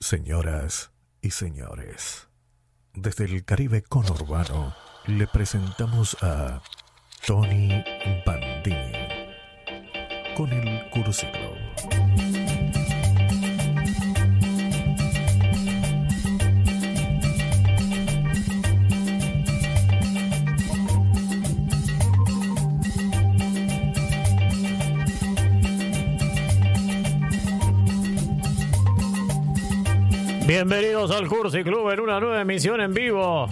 Señoras y señores, desde el Caribe conurbano le presentamos a Tony Bandini con el Curciclo. Bienvenidos al Cursi Club en una nueva emisión en vivo.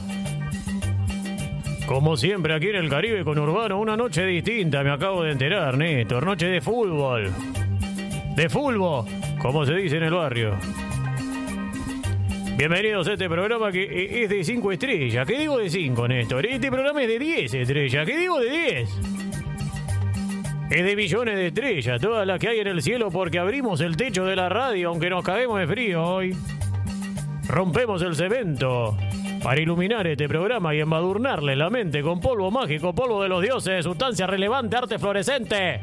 Como siempre aquí en el Caribe con Urbano, una noche distinta, me acabo de enterar, Néstor. Noche de fútbol. De fútbol, como se dice en el barrio. Bienvenidos a este programa que es de 5 estrellas. ¿Qué digo de 5, Néstor? Este programa es de 10 estrellas. ¿Qué digo de 10? Es de millones de estrellas, todas las que hay en el cielo porque abrimos el techo de la radio aunque nos caguemos de frío hoy. Rompemos el cemento para iluminar este programa y embadurnarle la mente con polvo mágico, polvo de los dioses, sustancia relevante, arte fluorescente.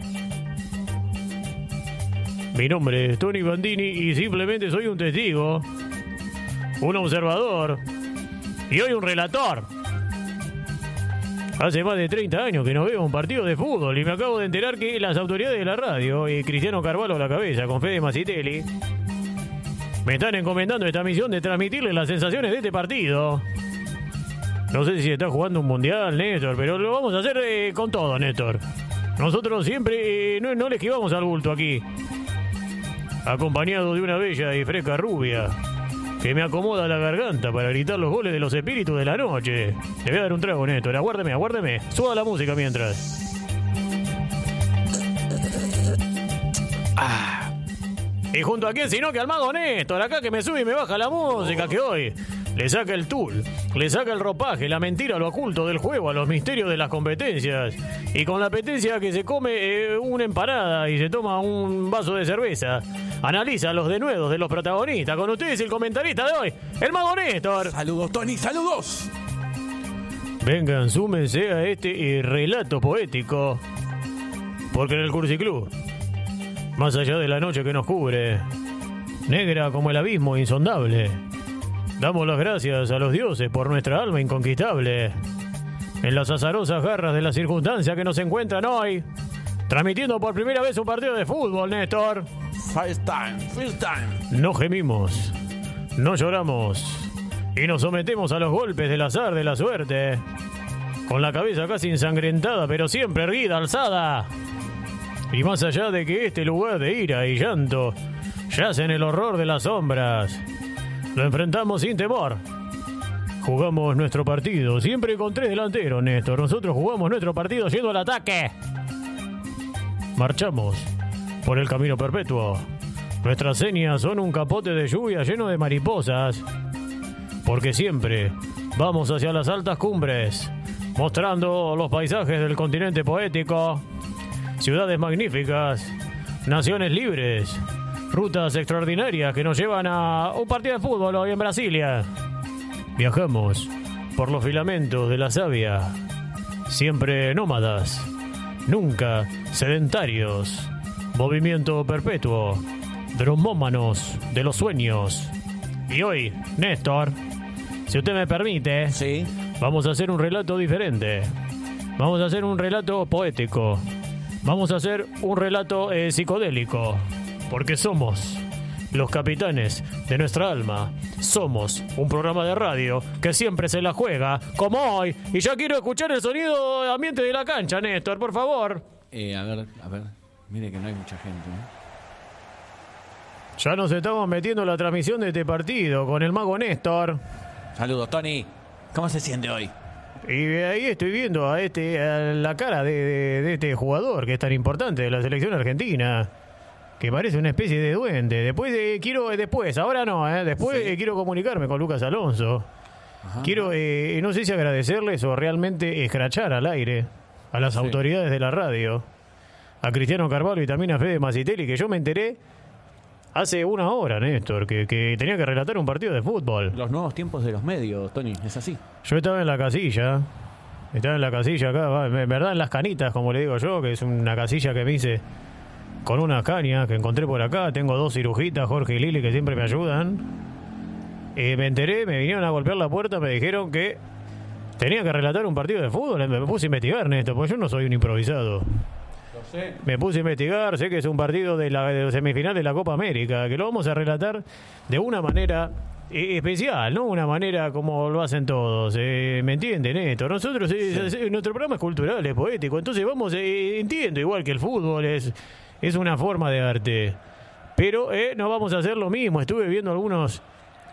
Mi nombre es Tony Bandini y simplemente soy un testigo, un observador y hoy un relator. Hace más de 30 años que no veo un partido de fútbol y me acabo de enterar que las autoridades de la radio y Cristiano Carvalho a la cabeza con Fede Macitelli me están encomendando esta misión de transmitirles las sensaciones de este partido. No sé si está jugando un mundial, Néstor, pero lo vamos a hacer eh, con todo, Néstor. Nosotros siempre eh, no, no le esquivamos al bulto aquí. Acompañado de una bella y fresca rubia que me acomoda la garganta para gritar los goles de los espíritus de la noche. Le voy a dar un trago, Néstor. Aguárdeme, aguárdeme. Suba la música mientras. Ah. Y junto a quién sino que al mago Néstor, acá que me sube y me baja la música que hoy le saca el tul, le saca el ropaje, la mentira, lo oculto del juego, a los misterios de las competencias. Y con la apetencia que se come eh, una empanada y se toma un vaso de cerveza, analiza los denuedos de los protagonistas. Con ustedes el comentarista de hoy, el mago Néstor. Saludos, Tony, saludos. Vengan, súmense a este eh, relato poético. Porque en el Cursiclub, más allá de la noche que nos cubre, negra como el abismo insondable, damos las gracias a los dioses por nuestra alma inconquistable. En las azarosas garras de la circunstancia que nos encuentran hoy, transmitiendo por primera vez un partido de fútbol, Néstor. First time, first time. No gemimos, no lloramos y nos sometemos a los golpes del azar de la suerte. Con la cabeza casi ensangrentada, pero siempre erguida, alzada. Y más allá de que este lugar de ira y llanto yace en el horror de las sombras, lo enfrentamos sin temor. Jugamos nuestro partido, siempre con tres delanteros, Néstor. Nosotros jugamos nuestro partido yendo al ataque. Marchamos por el camino perpetuo. Nuestras señas son un capote de lluvia lleno de mariposas. Porque siempre vamos hacia las altas cumbres, mostrando los paisajes del continente poético, ciudades magníficas, naciones libres, rutas extraordinarias que nos llevan a un partido de fútbol hoy en Brasilia. Viajamos por los filamentos de la savia, siempre nómadas, nunca sedentarios, movimiento perpetuo, dromómanos de los sueños. Y hoy, Néstor, si usted me permite, Sí. Vamos a hacer un relato diferente. Vamos a hacer un relato poético. Vamos a hacer un relato eh, psicodélico. Porque somos los capitanes de nuestra alma. Somos un programa de radio que siempre se la juega, como hoy. Y ya quiero escuchar el sonido ambiente de la cancha, Néstor, por favor. Eh, a ver, a ver. Mire que no hay mucha gente. ¿eh? Ya nos estamos metiendo en la transmisión de este partido con el mago Néstor. Saludos, Tony. ¿Cómo se siente hoy? Y ahí estoy viendo a este a la cara de, de- de este jugador que es tan importante de la selección argentina. Que parece una especie de duende. Después de, quiero, después, ahora no, ¿eh? después Sí. eh, quiero comunicarme con Lucas Alonso. Quiero, eh, no sé si agradecerles o realmente escrachar al aire a las autoridades de la radio, a Cristiano Carvalho y también a Fede Macitelli, que yo me enteré hace una hora, Néstor, que, que tenía que relatar un partido de fútbol. Los nuevos tiempos de los medios, Tony, es así. Yo estaba en la casilla. Estaba en la casilla acá, en verdad en las canitas, como le digo yo, que es una casilla que me hice con unas cañas que encontré por acá. Tengo dos cirujitas, Jorge y Lili, que siempre me ayudan. eh, me enteré, me vinieron a golpear la puerta, me dijeron que tenía que relatar un partido de fútbol. Me puse a investigar, Néstor, porque yo no soy un improvisado. Me puse a investigar, sé que es un partido de la, de semifinal de la Copa América, que lo vamos a relatar de una manera eh, especial, ¿no? Una manera como lo hacen todos. eh, ¿Me entienden esto? Nosotros, eh, nuestro programa es cultural, es poético. Entonces vamos, eh, entiendo, igual que el fútbol es, es una forma de arte. Pero eh, no vamos a hacer lo mismo. Estuve viendo algunos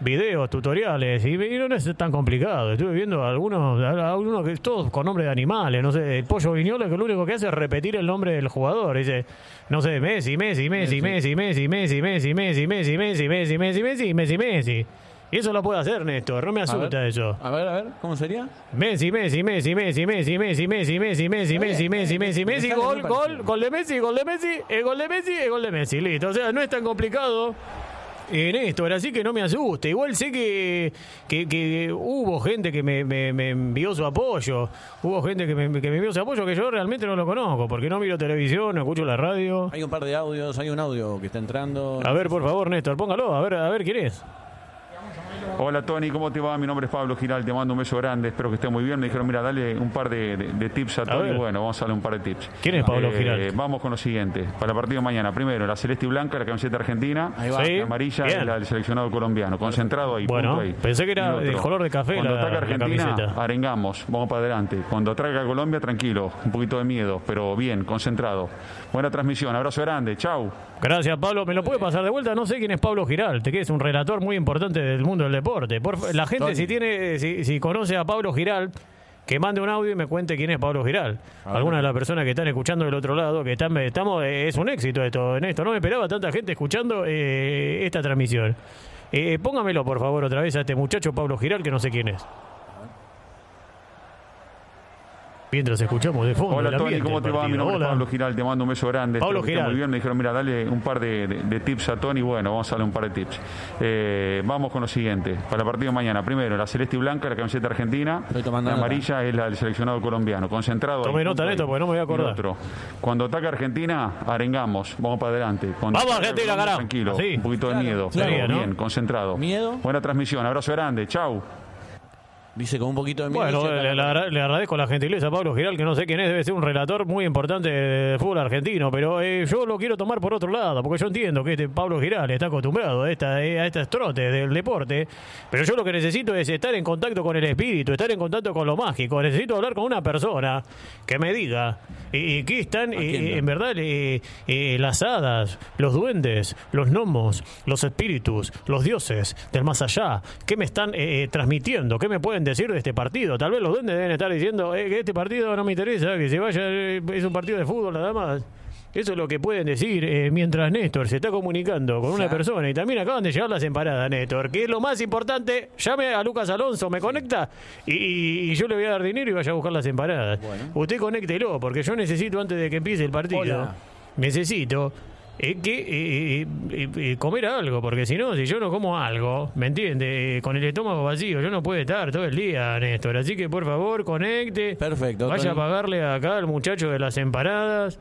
videos, tutoriales, y, y no es tan complicado. Estuve viendo algunos, algunos que todos con nombre de animales. No sé, el pollo viñola que lo único que hace es repetir el nombre del jugador. Dice, no sé, Messi, Messi, Messi, Messi, Messi, Messi, Messi, Messi, Messi, Messi, Messi, Messi, Messi, Messi, Messi. Y eso lo puede hacer Néstor, no me asusta eso. A ver, a ver, ¿cómo sería? Messi, Messi, Messi, Messi, Messi, Messi, Messi, Messi, Messi, Messi, Messi, Messi, Messi, gol, gol, gol de Messi, gol de Messi, el gol de Messi, el gol de Messi, listo. O sea, no es tan complicado. En esto, así que no me asuste. Igual sé que, que, que hubo gente que me, me- me envió su apoyo. Hubo gente que me, que me envió su apoyo que yo realmente no lo conozco, porque no miro televisión, no escucho la radio. Hay un par de audios, hay un audio que está entrando. A ver, por favor, Néstor, póngalo, a ver, a ver quién es. Hola Tony, ¿cómo te va? Mi nombre es Pablo Giral, te mando un beso grande, espero que estés muy bien. Me dijeron, mira, dale un par de, de- de tips a Tony. ver. Bueno, vamos a darle un par de tips. ¿Quién es Pablo Eh, Giral? Vamos con lo siguiente. Para el partido de mañana, primero, la celeste y blanca, la camiseta argentina. Ahí va. Sí. La amarilla Bien. es la del seleccionado colombiano. Concentrado ahí, Bueno, punto ahí. pensé que era Y del color de café Cuando la- ataca Argentina, arengamos, vamos para adelante. Cuando traiga a Colombia, tranquilo, un poquito de miedo, pero bien, concentrado. Buena transmisión, abrazo grande, chau. Gracias, Pablo. ¿Me lo puede pasar de vuelta? No sé quién es Pablo Giralte, que es un relator muy importante del mundo del deporte. Por la gente, si tiene, si, si conoce a Pablo Giral, que mande un audio y me cuente quién es Pablo Giral. Algunas de las personas que están escuchando del otro lado, que están, estamos, eh, es un éxito esto, en esto. No me esperaba tanta gente escuchando eh, esta transmisión. Eh, póngamelo, por favor, otra vez a este muchacho Pablo Giral, que no sé quién es. Mientras escuchamos de fondo. Hola el Tony, ¿cómo te va? Mi nombre Hola. es Pablo Giral, te mando un beso grande. Pablo Giral. muy bien. Me dijeron, mira, dale un par de, de- de tips a Tony. Bueno, vamos a darle un par de tips. Eh, vamos con lo siguiente. Para el partido de mañana, primero, la celeste y blanca, la camiseta argentina. Estoy tomando la nota. amarilla es la del seleccionado colombiano. Concentrado. Tome ahí, nota, ahí. porque no me voy a acordar. Otro. Cuando ataca Argentina, arengamos. Vamos para adelante. Cuando Vamos, Argentina, carajo. Tranquilo, Sí. un poquito de miedo. claro. pero ¿no? bien, concentrado. Miedo. Buena transmisión, abrazo grande, chau. Dice con un poquito de miedo. Bueno, le, le agra- le agradezco la gentileza a Pablo Giral, que no sé quién es, debe ser un relator muy importante de fútbol argentino, pero eh, yo lo quiero tomar por otro lado, porque yo entiendo que este Pablo Giral está acostumbrado a, esta, eh, a estos trotes del deporte, pero yo lo que necesito es estar en contacto con el espíritu, estar en contacto con lo mágico, necesito hablar con una persona que me diga eh, eh, qué están, Atienda. en verdad, eh, las hadas, los duendes, los gnomos, los espíritus, los dioses del más allá, qué me están eh, transmitiendo, qué me pueden decir de este partido. Tal vez los duendes deben estar diciendo eh, que este partido no me interesa, que se vaya, eh, es un partido de fútbol nada más. Eso es lo que pueden decir eh, mientras Néstor se está comunicando con una Ya. persona y también acaban de llegar las empanadas, Néstor, que es lo más importante. Llame a Lucas Alonso, me conecta y, y- y yo le voy a dar dinero y vaya a buscar las empanadas. Bueno. Usted conéctelo, porque yo necesito antes de que empiece el partido, Hola. necesito eh, que eh, eh, eh, comer algo, porque si no, si yo no como algo, ¿me entiende? Eh, con el estómago vacío, yo no puedo estar todo el día, Néstor. Así que por favor, conecte. Perfecto, Vaya a pagarle acá al muchacho de las empanadas,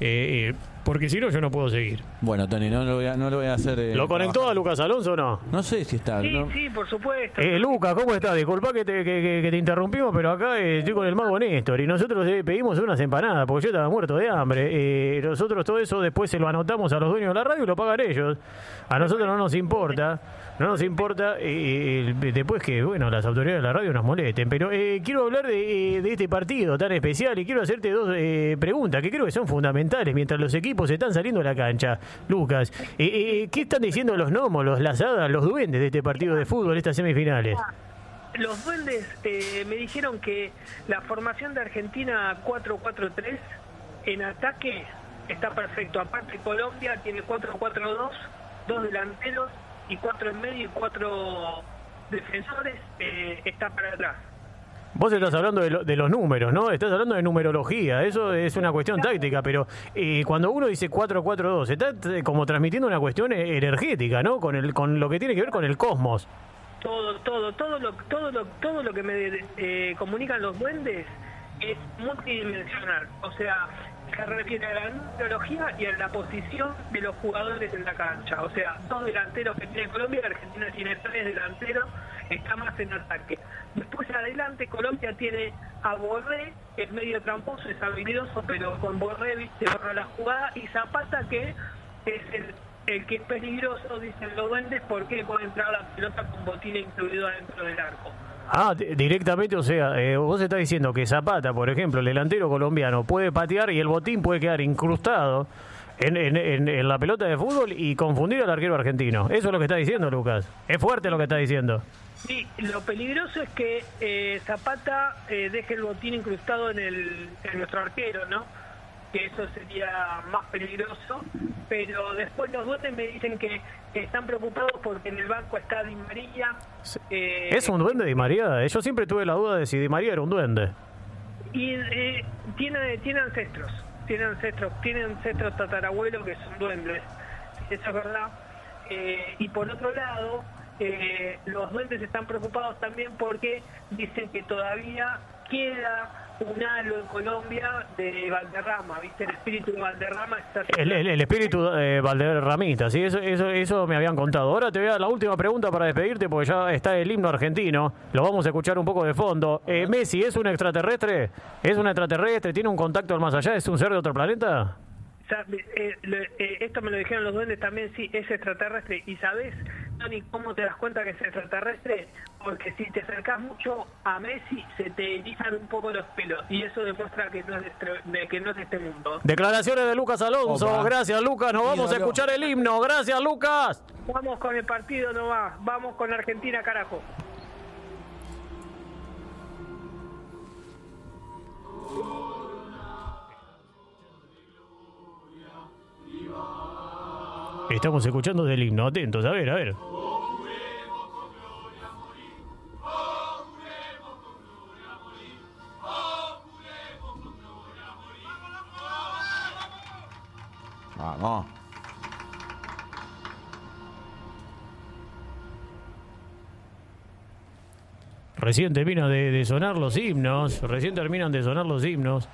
eh, eh, porque si no, yo no puedo seguir. Bueno, Tony, no lo voy a, no lo voy a hacer. eh, ¿Lo conectó a. Lucas Alonso o no? No sé si está. Sí, no- sí, por supuesto. Eh, Lucas, ¿cómo estás? Disculpa que te, que, que- que te interrumpimos, pero acá eh, estoy con el mago Néstor y nosotros eh, pedimos unas empanadas porque yo estaba muerto de hambre. Eh, nosotros todo eso después se lo anotamos a los dueños de la radio y lo pagan ellos. A nosotros no nos importa, no nos importa eh, eh, después que, bueno, las autoridades de la radio nos molesten. Pero eh, quiero hablar de, eh, de este partido tan especial y quiero hacerte dos eh, preguntas que creo que son fundamentales mientras los equipos están saliendo a la cancha. Lucas, eh, ¿qué están diciendo los gnomos, los lazadas, los duendes de este partido de fútbol, estas semifinales? Los duendes me dijeron que la formación de Argentina 4-4-3 en ataque está perfecto. Aparte Colombia tiene 4-4-2, dos delanteros y cuatro en medio y cuatro defensores. eh, está para atrás. Vos estás hablando de, lo- de los números, ¿no? Estás hablando de numerología, eso es una cuestión táctica, pero eh, cuando uno dice 4-4-2, está eh, como transmitiendo una cuestión eh, energética, ¿no? Con, el, con lo que tiene que ver con el cosmos. Todo, todo, todo lo, todo lo, todo lo que me eh, comunican los duendes es multidimensional. O sea, se refiere a la numerología y a la posición de los jugadores en la cancha. O sea, dos delanteros que tiene Colombia, Argentina tiene tres delanteros, está más en ataque. Después adelante Colombia tiene a Borré, es medio tramposo, es habilidoso, pero con Borré viste borra la jugada, y Zapata que es el, que es peligroso, dicen los duendes, porque puede entrar la pelota con botín incluido dentro del arco. Ah, di- directamente, o sea, eh, vos estás diciendo que Zapata, por ejemplo, el delantero colombiano, puede patear y el botín puede quedar incrustado en- en la pelota de fútbol y confundir al arquero argentino. Eso es lo que está diciendo, Lucas. Es fuerte lo que está diciendo. Sí, lo peligroso es que eh, Zapata eh, deje el botín incrustado en, el, en nuestro arquero, ¿no? Que eso sería más peligroso. Pero después los duendes me dicen que están preocupados porque en el banco está Di María. eh, ¿Es un duende Di María? Yo siempre tuve la duda de si Di María era un duende. Y eh, tiene, tiene ancestros, tiene ancestros, tiene ancestros tatarabuelos que son duendes, eso es verdad. Eh, y por otro lado, eh, los duendes están preocupados también porque dicen que todavía queda un halo en Colombia de Valderrama, ¿viste? El espíritu de Valderrama está... El, el- el espíritu eh, Valderramita, sí, eso, eso, eso me habían contado. Ahora te voy a dar la última pregunta para despedirte porque ya está el himno argentino. Lo vamos a escuchar un poco de fondo. Eh, Messi, ¿es un extraterrestre? ¿Es un extraterrestre? ¿Tiene un contacto al más allá? ¿Es un ser de otro planeta? Eh, eh, esto me lo dijeron los duendes también, sí, es extraterrestre. ¿Y sabes, Tony, cómo te das cuenta que es extraterrestre? Porque si te acercas mucho a Messi, se te erizan un poco los pelos. Y eso demuestra que no es de, este- de que no es de este mundo. Declaraciones de Lucas Alonso. Opa. Gracias, Lucas. Nos vamos a escuchar el himno. Gracias, Lucas. Vamos con el partido nomás. Vamos con Argentina, carajo. Estamos escuchando del himno. Atentos, a ver, a ver. Vamos. Recién terminan de, de sonar los himnos. Recién terminan de sonar los himnos.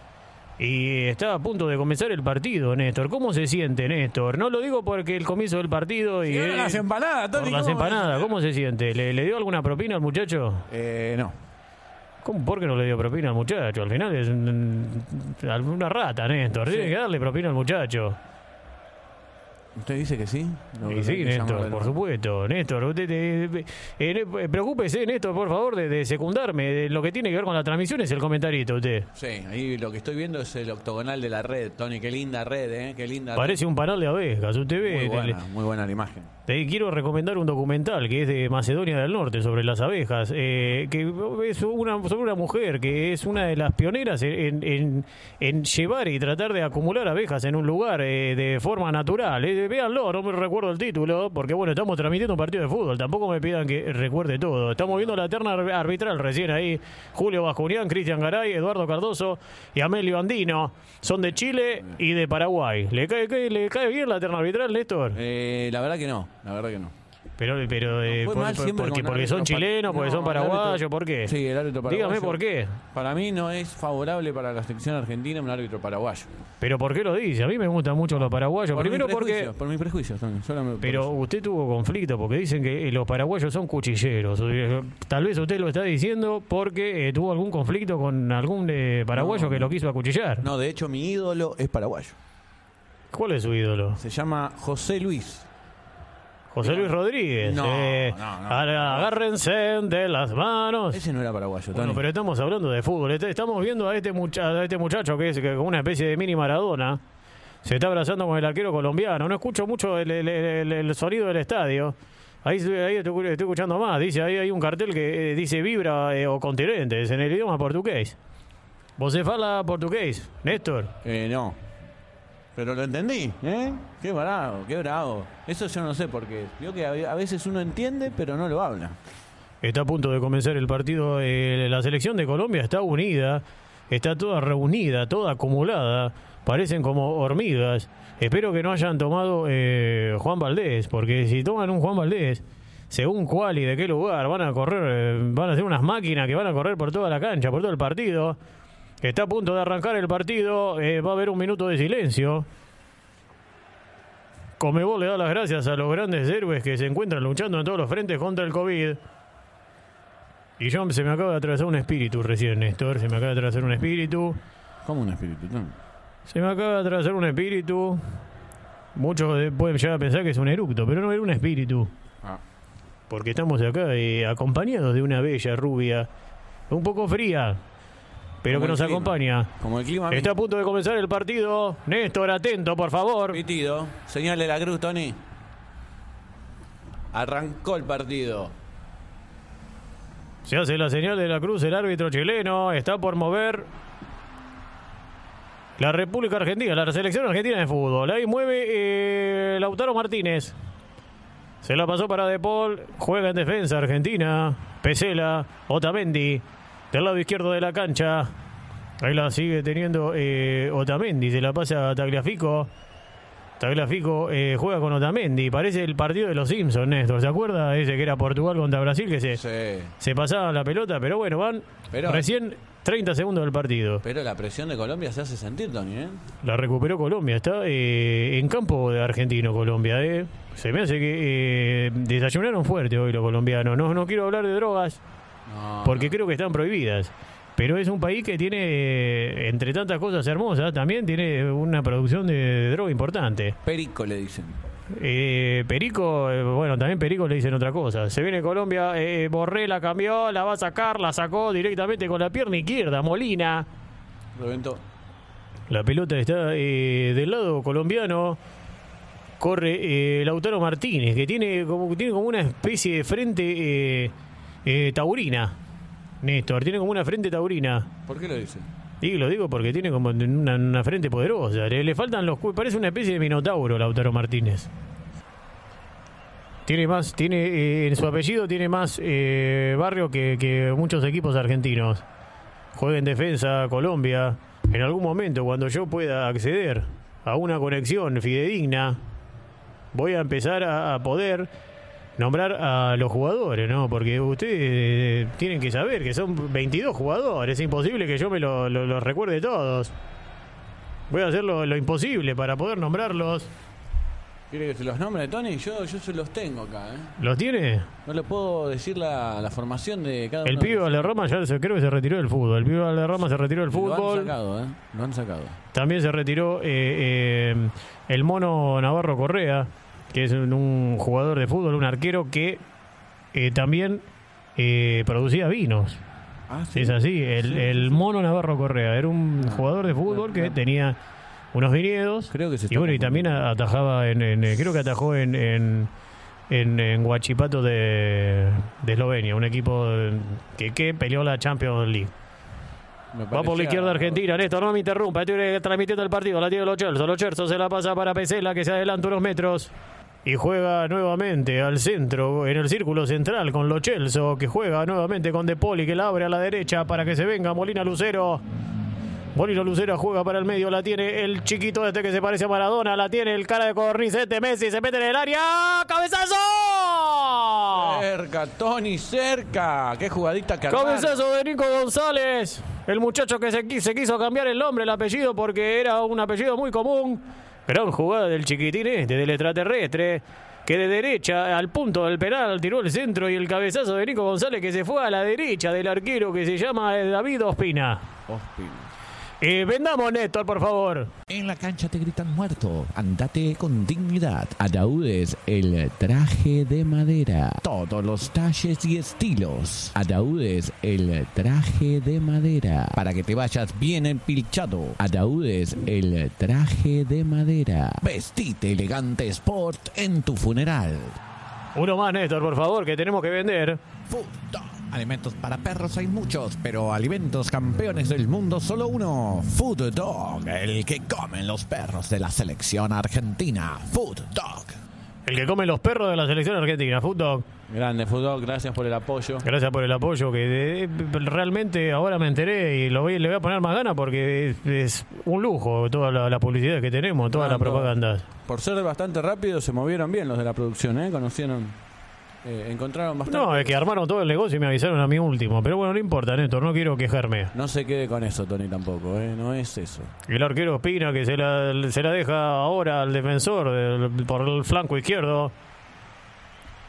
Y está a punto de comenzar el partido, Néstor. ¿Cómo se siente, Néstor? No lo digo porque el comienzo del partido y eh, las empanadas, por Tony, las ¿cómo? empanadas. ¿Cómo se siente? ¿Le, le dio alguna propina al muchacho? Eh, no. ¿Cómo? ¿Por qué no le dio propina al muchacho? Al final es un- una rata, Néstor. Tiene que darle propina al muchacho. ¿Usted dice que sí? No, sí, que Néstor, por supuesto. Néstor, usted, eh, eh, eh, preocúpese, Néstor, por favor, de, de secundarme. De lo que tiene que ver con la transmisión es el comentarito, usted. Sí, ahí lo que estoy viendo es el octogonal de la red, Tony. Qué linda red, ¿eh? Qué linda Parece un panal de abejas. Usted ve. Muy buena, muy buena la imagen. Te quiero recomendar un documental que es de Macedonia del Norte sobre las abejas, eh, que es una, sobre una mujer que es una de las pioneras en, llevar y tratar de acumular abejas en un lugar eh, de forma natural. Eh, no me recuerdo el título, porque bueno, estamos transmitiendo un partido de fútbol, tampoco me pidan que recuerde todo. Estamos viendo la terna ar- arbitral recién ahí, Julio Bascunián, Cristian Garay, Eduardo Cardoso y Amelio Andino. Son de Chile y de Paraguay. ¿Le cae- le cae bien la terna arbitral, Néstor? Eh, la verdad que no, la verdad que no. Pero, pero eh, por- mal por- siempre porque, porque son chilenos, porque No, son paraguayos, ¿por qué? Sí, el árbitro paraguayo. Dígame por qué. Para mí no es favorable para la selección argentina un árbitro paraguayo. Pero ¿por qué lo dice? A mí me gustan mucho los paraguayos. Por Primero porque... Por mis prejuicios, solamente Pero eso. usted tuvo conflicto porque dicen que eh, los paraguayos son cuchilleros. Eh, Tal vez usted lo está diciendo porque eh, tuvo algún conflicto con algún eh, paraguayo No, que lo quiso acuchillar. No, de hecho, mi ídolo es paraguayo. ¿Cuál es su ídolo? Se llama José Luis. José Luis Rodríguez. No, Eh, no, no. ahora Agárrense de las manos. Ese no era paraguayo, Tony. Bueno, pero estamos hablando de fútbol. Este- Estamos viendo a este, mucha- a este muchacho que es como una especie de mini Maradona. Se está abrazando con el arquero colombiano. No escucho mucho el, el- el- el sonido del estadio. Ahí, ahí estoy, estoy escuchando más. Dice ahí hay un cartel que eh, dice vibra eh, o continentes en el idioma portugués. ¿Vos se fala portugués, Néstor? Eh, no. Pero lo entendí, ¿eh? Qué bravo, qué bravo. Eso yo no sé por qué. Vio que a veces uno entiende, pero no lo habla. Está a punto de comenzar el partido. eh, la selección de Colombia está unida, está toda reunida, toda acumulada. Parecen como hormigas. Espero que no hayan tomado eh, Juan Valdés, porque si toman un Juan Valdés, según cuál y de qué lugar, van a correr, eh, van a ser unas máquinas que van a correr por toda la cancha, por todo el partido. Está a punto de arrancar el partido. eh, va a haber un minuto de silencio. Comebol le da las gracias a los grandes héroes que se encuentran luchando en todos los frentes contra el COVID. Y yo se me acaba de atravesar un espíritu recién, Néstor. Se me acaba de atravesar un espíritu. Como un espíritu, Tony. Se me acaba de atravesar un espíritu. Muchos pueden llegar a pensar que es un eructo, pero no era un espíritu. Ah. Porque estamos acá eh, acompañados de una bella rubia, un poco fría, pero Como que nos clima. acompaña. Como el clima. Está a punto de comenzar el partido. Néstor, atento, por favor. Pitido. Señale la cruz, Tony. Arrancó el partido. Se hace la señal de la cruz, el árbitro chileno está por mover la República Argentina, la selección argentina de fútbol. Ahí mueve eh, Lautaro Martínez. Se la pasó para De Paul, juega en defensa Argentina, Pesela, Otamendi, del lado izquierdo de la cancha. Ahí la sigue teniendo eh, Otamendi, se la pasa a Tagliafico. Tagliafico eh, juega con Otamendi, parece el partido de los Simpsons, Néstor. ¿Se acuerda? Ese que era Portugal contra Brasil, que se, Sí. se pasaba la pelota, pero bueno, van Pero- recién 30 segundos del partido. Pero la presión de Colombia se hace sentir, Tony, ¿eh? La recuperó Colombia, está eh, en campo de argentino Colombia. Eh. Se me hace que desayunaron fuerte hoy los colombianos. No, no quiero hablar de drogas No, porque creo que están prohibidas. Pero es un país que tiene, entre tantas cosas hermosas, también tiene una producción de droga importante. Perico le dicen. Eh, Perico, eh, bueno, también Perico le dicen otra cosa. Se viene Colombia, eh, Borré la cambió, la va a sacar, la sacó directamente con la pierna izquierda, Molina. Reventó. La pelota está eh, del lado colombiano. Corre eh, Lautaro Martínez, que tiene como, tiene como una especie de frente eh, taurina. Néstor, tiene como una frente taurina. ¿Por qué lo dice? Y lo digo porque tiene como una, una frente poderosa. Le, le faltan los parece una especie de minotauro Lautaro Martínez. Tiene más, tiene eh, en su apellido tiene más eh, barrio que, que muchos equipos argentinos. Juega en defensa Colombia. En algún momento, cuando yo pueda acceder a una conexión fidedigna, voy a empezar a, a poder nombrar a los jugadores, ¿no? Porque ustedes eh, tienen que saber que son 22 jugadores. Es imposible que yo me los lo, recuerde todos. Voy a hacer lo, lo imposible para poder nombrarlos. ¿Quiere que se los nombre, Tony? Yo, yo se los tengo acá, ¿eh? ¿Los tiene? No le puedo decir la, la formación de cada El uno. pibe Valderrama ya se, creo que se retiró del fútbol. El pibe Valderrama se retiró del Lo han fútbol. sacado, ¿eh? Lo han sacado. También se retiró eh, eh, el mono Navarro Correa, que es un, jugador de fútbol, un arquero que eh, también eh, producía vinos. Ah, Es así, el, Sí, el mono Navarro Correa era un jugador de fútbol que claro. tenía unos viñedos. Creo que se y bueno, y también atajaba en, en, eh, creo que atajó en, en, en, en Huachipato de, de Eslovenia, un equipo que, que peleó la Champions League. Va por la izquierda Argentina, Néstor, no me interrumpa, estoy transmitiendo el partido, la tiene Los Chelsea se la pasa para Pesela que se adelanta unos metros y juega nuevamente al centro, en el círculo central con Los Chelsea, que juega nuevamente con De Poli que la abre a la derecha para que se venga Molina Lucero. Molina Lucero juega para el medio, la tiene el chiquito este que se parece a Maradona, la tiene el cara de cornicete Messi, se mete en el área, ¡cabezazo! Cerca, Tony, cerca. Qué jugadita que. Cabezazo de Nico González, el muchacho que se quiso cambiar el nombre, el apellido, porque era un apellido muy común. Gran jugada del chiquitín este, del extraterrestre, que de derecha al punto del penal tiró el centro y el cabezazo de Nico González que se fue a la derecha del arquero que se llama David Ospina. Ospina. Eh, vendamos, Néstor, por favor. En la cancha te gritan muerto. Andate con dignidad. Ataúdes, el traje de madera. Todos los talles y estilos. Ataúdes, el traje de madera. Para que te vayas bien empilchado. Ataúdes, el traje de madera. Vestite elegante sport en tu funeral. Uno más, Néstor, por favor, que tenemos que vender. Alimentos para perros hay muchos, pero alimentos campeones del mundo solo uno. Food Dog, el que comen los perros de la selección argentina. Food Dog. El que come los perros de la selección argentina, Food Dog. Grande fútbol, gracias por el apoyo. Gracias por el apoyo, que eh, realmente ahora me enteré y lo voy, le voy a poner más ganas porque es, es un lujo toda la, la publicidad que tenemos, toda la propaganda. Por ser bastante rápido, se movieron bien los de la producción, ¿eh? Conocieron. Eh, encontraron bastante. No, es que armaron todo el negocio y me avisaron a mí último. Pero bueno, no importa, Néstor, no quiero quejarme. No se quede con eso, Tony, tampoco, ¿eh? No es eso. El arquero opina que se la, se la deja ahora al defensor del- por el flanco izquierdo.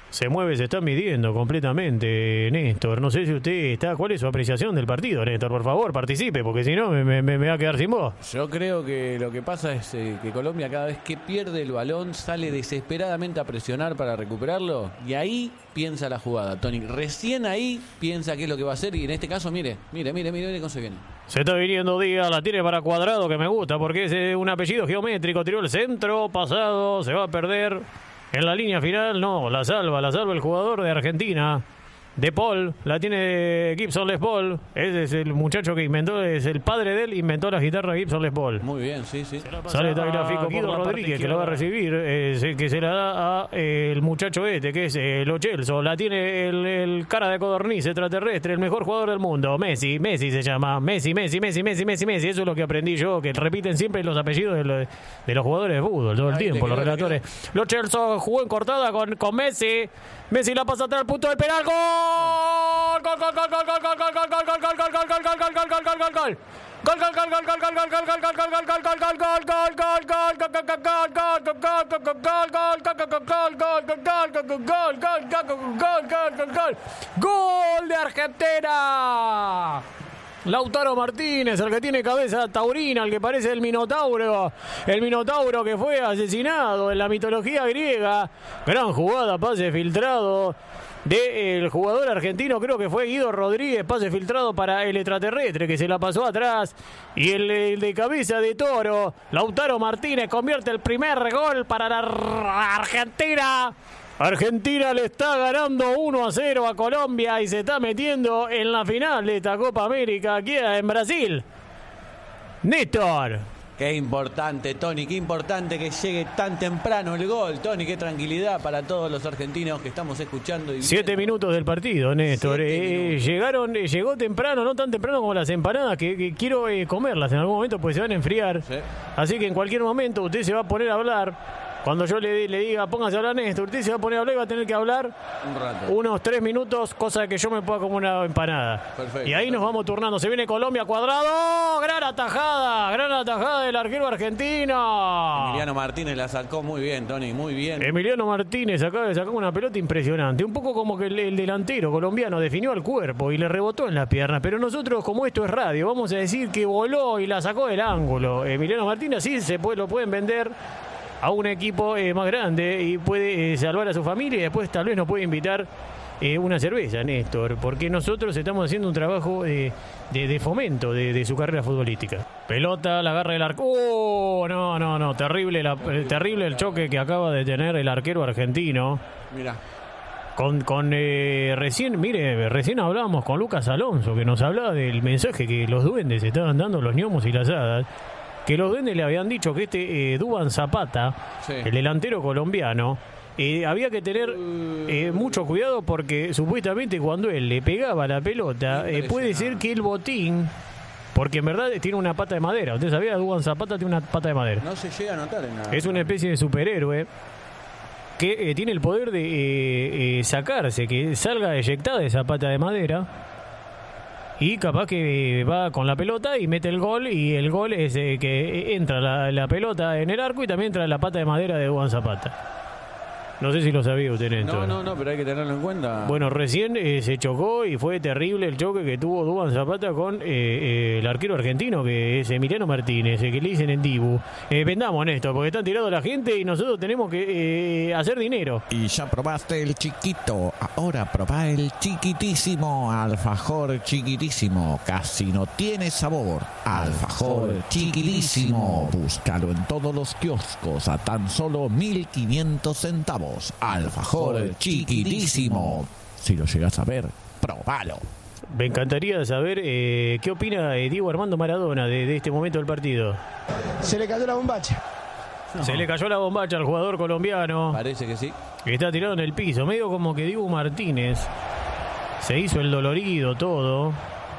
Se mueve, se está midiendo completamente, Néstor. No sé si usted está. ¿Cuál es su apreciación del partido, Néstor? Por favor, participe, porque si no me, me- me va a quedar sin voz. Yo creo que lo que pasa es eh, que Colombia cada vez que pierde el balón sale desesperadamente a presionar para recuperarlo y ahí piensa la jugada, Tony. Recién ahí piensa qué es lo que va a hacer y en este caso, mire, mire, mire, mire, mire cómo se viene. Se está viniendo Díaz, la tiene para cuadrado, que me gusta, porque es eh, un apellido geométrico. Tiró el centro, pasado, se va a perder. En la línea final, no, la salva, la salva el jugador de Argentina. De Paul, la tiene Gibson Les Paul. Ese es el muchacho que inventó, es el padre de él, inventó la guitarra Gibson Les Paul. Muy bien, sí, sí. Sale Tagliafico Guido Rodríguez, que la va a recibir, eh, se- que se la da a eh, el muchacho este, que es eh, Lo Celso. La tiene el, el cara de codorniz extraterrestre, el mejor jugador del mundo, Messi. Messi se llama. Messi, Messi, Messi, Messi, Messi, Messi. Eso es lo que aprendí yo, que repiten siempre los apellidos de, los- de los jugadores de fútbol todo el Ahí tiempo, los relatores. Lo Celso jugó en cortada con, con Messi. Messi la pasa atrás al punto del penal. ¡Gol! ¡Gol, gol, gol, gol, gol, gol, gol, gol, gol, gol, gol, gol, gol, gol, gol, gol, gol, gol, gol, gol! Gol, gol, gol, gol, gol, gol, gol, gol, gol, gol, gol, gol, gol, gol, gol, gol de Argentina. Lautaro Martínez, el que tiene cabeza taurina, el que parece el Minotauro, el Minotauro que fue asesinado en la mitología griega. Gran jugada, pase filtrado del jugador argentino, creo que fue Guido Rodríguez, pase filtrado para el extraterrestre que se la pasó atrás. Y el, el de cabeza de toro, Lautaro Martínez, convierte el primer gol para la Argentina. Argentina le está ganando 1 a 0 a Colombia y se está metiendo en la final de esta Copa América aquí en Brasil. Néstor. Qué importante, Tony, qué importante que llegue tan temprano el gol, Tony, qué tranquilidad para todos los argentinos que estamos escuchando. Y Siete minutos del partido, Néstor. Eh, llegaron, eh, llegó temprano, no tan temprano como las empanadas, que, que quiero eh, comerlas en algún momento, pues se van a enfriar. Sí. Así que en cualquier momento usted se va a poner a hablar. Cuando yo le, le diga, póngase a hablar, Néstor, usted se va a poner a hablar y va a tener que hablar Un rato. unos tres minutos, cosa que yo me pueda comer una empanada. Perfecto. Y ahí nos vamos turnando. Se viene Colombia cuadrado. Gran atajada, gran atajada del arquero argentino. Emiliano Martínez la sacó muy bien, Tony, muy bien. Emiliano Martínez acaba de sacar una pelota impresionante. Un poco como que el, el delantero colombiano definió al cuerpo y le rebotó en las piernas. Pero nosotros, como esto es radio, vamos a decir que voló y la sacó del ángulo. Emiliano Martínez sí se puede, lo pueden vender a un equipo eh, más grande y puede eh, salvar a su familia y después tal vez nos puede invitar eh, una cerveza, Néstor, porque nosotros estamos haciendo un trabajo de, de fomento de, de su carrera futbolística. Pelota, la agarra el arco. ¡Oh! No, no, no, terrible, la- terrible el choque que acaba de tener el arquero argentino. Mira, Con, con recién, mire, recién hablábamos con Lucas Alonso, que nos hablaba del mensaje que los duendes estaban dando los gnomos y las hadas, que los duendes le habían dicho que este eh, Duban Zapata, Sí. el delantero colombiano, eh, había que tener eh, mucho cuidado porque supuestamente cuando él le pegaba la pelota, eh, puede ser que el botín, porque en verdad tiene una pata de madera, ¿usted sabía? Duban Zapata tiene una pata de madera. no se llega a notar en nada. Es una especie de superhéroe que eh, tiene el poder de eh, eh, sacarse, que salga eyectada esa pata de madera. Y capaz que va con la pelota y mete el gol. Y el gol es eh, que entra la, la pelota en el arco y también entra la pata de madera de Juan Zapata. No sé si lo sabía usted, No, Néstor. no, no, pero hay que tenerlo en cuenta. Bueno, recién eh, se chocó y fue terrible el choque que tuvo Duban Zapata con eh, eh, el arquero argentino que es Emiliano Martínez, el que le dicen el Dibu. Eh, vendamos, Néstor, porque están tirando la gente y nosotros tenemos que eh, hacer dinero. Y ya probaste el chiquito, ahora probá el chiquitísimo, alfajor chiquitísimo, casi no tiene sabor, alfajor chiquitísimo, búscalo en todos los kioscos a tan solo 1500 centavos, alfajor chiquitísimo. Si lo llegas a ver, probalo. Me encantaría saber eh, qué opina eh, Diego Armando Maradona de, de este momento del partido. Se le cayó la bombacha. Se le cayó la bombacha al jugador colombiano. Parece que sí. que está tirado en el piso, medio como que Dibu Martínez se hizo el dolorido todo,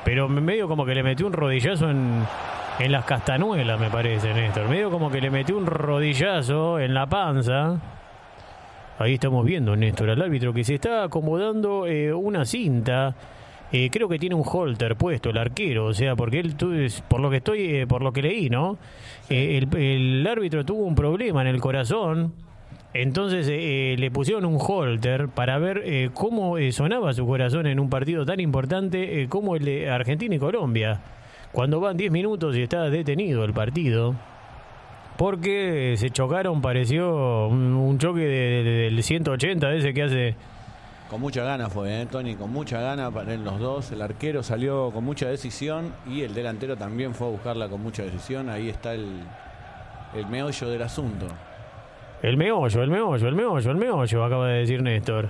pero medio como que le metió un rodillazo en, en las castanuelas, me parece, Néstor. Medio como que le metió un rodillazo en la panza Ahí estamos viendo, Néstor, al árbitro que se está acomodando eh, una cinta. Eh, creo que tiene un holter puesto el arquero, o sea, porque él, es- por lo que estoy, eh, por lo que leí, ¿no? Eh, el, el árbitro tuvo un problema en el corazón, entonces eh, le pusieron un holter para ver eh, cómo eh, sonaba su corazón en un partido tan importante eh, como el de Argentina y Colombia. Cuando van 10 minutos y está detenido el partido, porque se chocaron, pareció un, un choque de- de- del 180 ese que hace... Con mucha gana fue, ¿eh, Tony, con mucha gana para los dos. El arquero salió con mucha decisión y el delantero también fue a buscarla con mucha decisión. Ahí está el, el meollo del asunto. El meollo, el meollo, el meollo, el meollo, acaba de decir Néstor.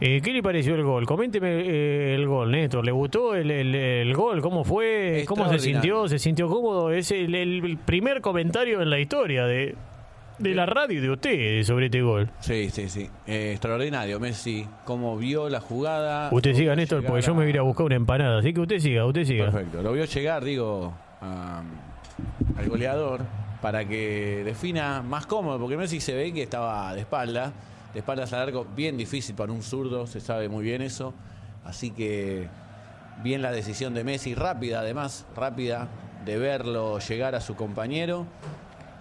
Eh, ¿Qué le pareció el gol? Coménteme eh, el gol, Néstor. ¿Le gustó el, el- el gol? ¿Cómo fue? ¿Cómo se sintió? ¿Se sintió cómodo? Es el, el primer comentario en la historia de, de la radio de ustedes sobre este gol. Sí, sí, sí. Eh, extraordinario, Messi. Cómo vio la jugada. Usted siga, Néstor, porque yo me voy a ir a buscar una empanada. Así que usted siga, usted siga. Perfecto. Lo vio llegar, digo, a- al goleador para que defina más cómodo, porque Messi se ve que estaba de espalda, espaldas al arco, bien difícil para un zurdo, se sabe muy bien eso. Así que bien la decisión de Messi, rápida además, rápida, de verlo llegar a su compañero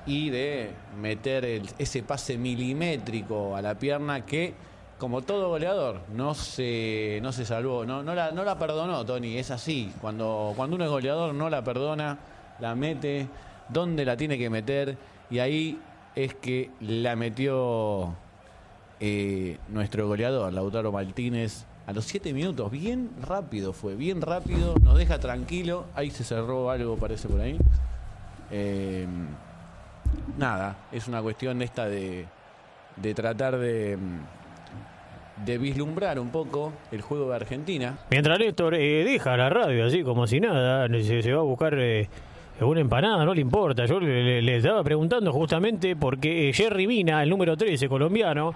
y de meter ese pase milimétrico a la pierna que, como todo goleador, no se, no se salvó, no, no, la, no la perdonó, Tony, es así. Cuando, cuando uno es goleador no la perdona, la mete donde la tiene que meter y ahí es que la metió eh, nuestro goleador, Lautaro Martínez. A los siete minutos, bien rápido fue, bien rápido, nos deja tranquilo. Ahí se cerró algo, parece por ahí. Eh, nada, es una cuestión esta de, de tratar de, de vislumbrar un poco el juego de Argentina. Mientras Néstor eh, deja la radio así como si nada, se, se va a buscar eh, una empanada, no le importa. Yo le estaba preguntando justamente porque eh, Jerry Mina, el número 13 colombiano,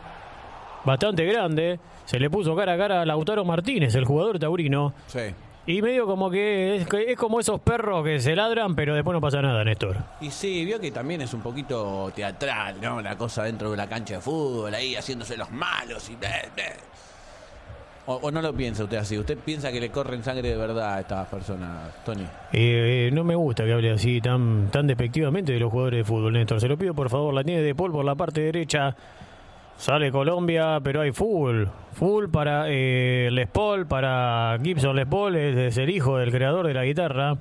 bastante grande, se le puso cara a cara a Lautaro Martínez, el jugador taurino. Sí. Y medio como que es, que es como esos perros que se ladran, pero después no pasa nada, Néstor. Y sí, vio que también es un poquito teatral, ¿no? La cosa dentro de la cancha de fútbol, ahí haciéndose los malos y... bleh, bleh. O, o no lo piensa usted así? ¿Usted piensa que le corren sangre de verdad a estas personas, Tony? Eh, eh, no me gusta que hable así tan, tan despectivamente de los jugadores de fútbol, Néstor. Se lo pido por favor, la tiene de Paul por la parte derecha. Sale Colombia, pero hay full. Full para eh, Les Paul, para Gibson Les Paul, es, el hijo del creador de la guitarra.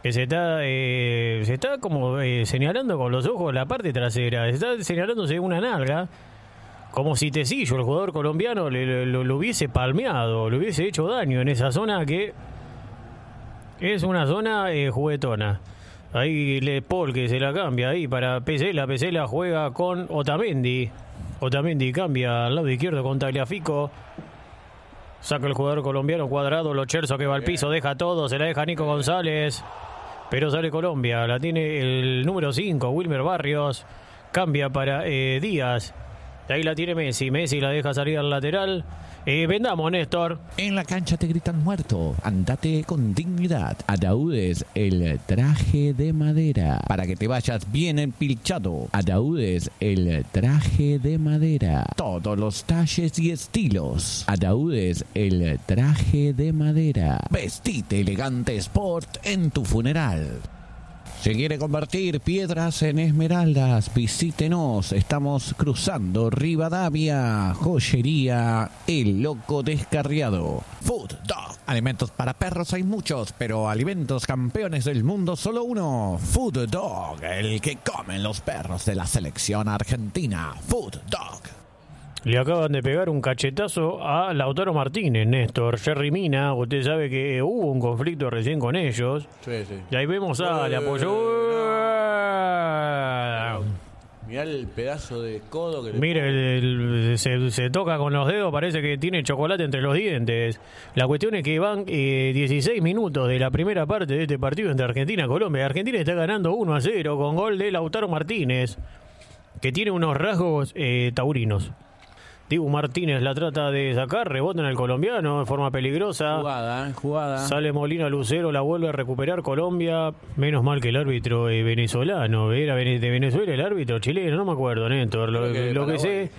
Que se está, eh, se está como eh, señalando con los ojos la parte trasera. Se está señalándose una nalga. Como si Tecillo, el jugador colombiano, le, lo, lo hubiese palmeado, le hubiese hecho daño en esa zona que es una zona eh, juguetona. Ahí Le Paul que se la cambia ahí para Pesela. Pesela juega con Otamendi. Otamendi cambia al lado izquierdo con Tagliafico. Saca el jugador colombiano cuadrado. Lo Cherso que va al piso. Deja todo. Se la deja Nico González. Pero sale Colombia. La tiene el número 5, Wilmer Barrios. Cambia para eh, Díaz. De ahí la tiene Messi. Messi la deja salir al lateral. Eh, Néstor. En la cancha te gritan muerto. Andate con dignidad. Ataúdes, el traje de madera. Para que te vayas bien empilchado. Ataúdes, el traje de madera. Todos los talles y estilos. Ataúdes, el traje de madera. Vestite elegante sport en tu funeral. Si quiere convertir piedras en esmeraldas, visítenos. Estamos cruzando Rivadavia, joyería El Loco Descarriado. Food Dog. Alimentos para perros hay muchos, pero alimentos campeones del mundo solo uno. Food Dog, el que comen los perros de la selección argentina. Food Dog. Le acaban de pegar un cachetazo a Lautaro Martínez, Néstor. Jerry Mina, usted sabe que eh, hubo un conflicto recién con ellos. Sí, sí. Y ahí vemos a, le apoyó. Mirá el pedazo de codo que le Mire, el- el- se, se toca con los dedos, parece que tiene chocolate entre los dientes. La cuestión es que van eh, 16 minutos de la primera parte de este partido entre Argentina y Colombia. Argentina está ganando 1 a 0 con gol de Lautaro Martínez, que tiene unos rasgos eh, taurinos. Dibu Martínez la trata de sacar, rebota en el colombiano de forma peligrosa. Jugada, jugada. Sale Molina Lucero, la vuelve a recuperar Colombia. Menos mal que el árbitro eh, venezolano, era de Venezuela el árbitro chileno, no me acuerdo, Néstor. Lo, que lo que sé,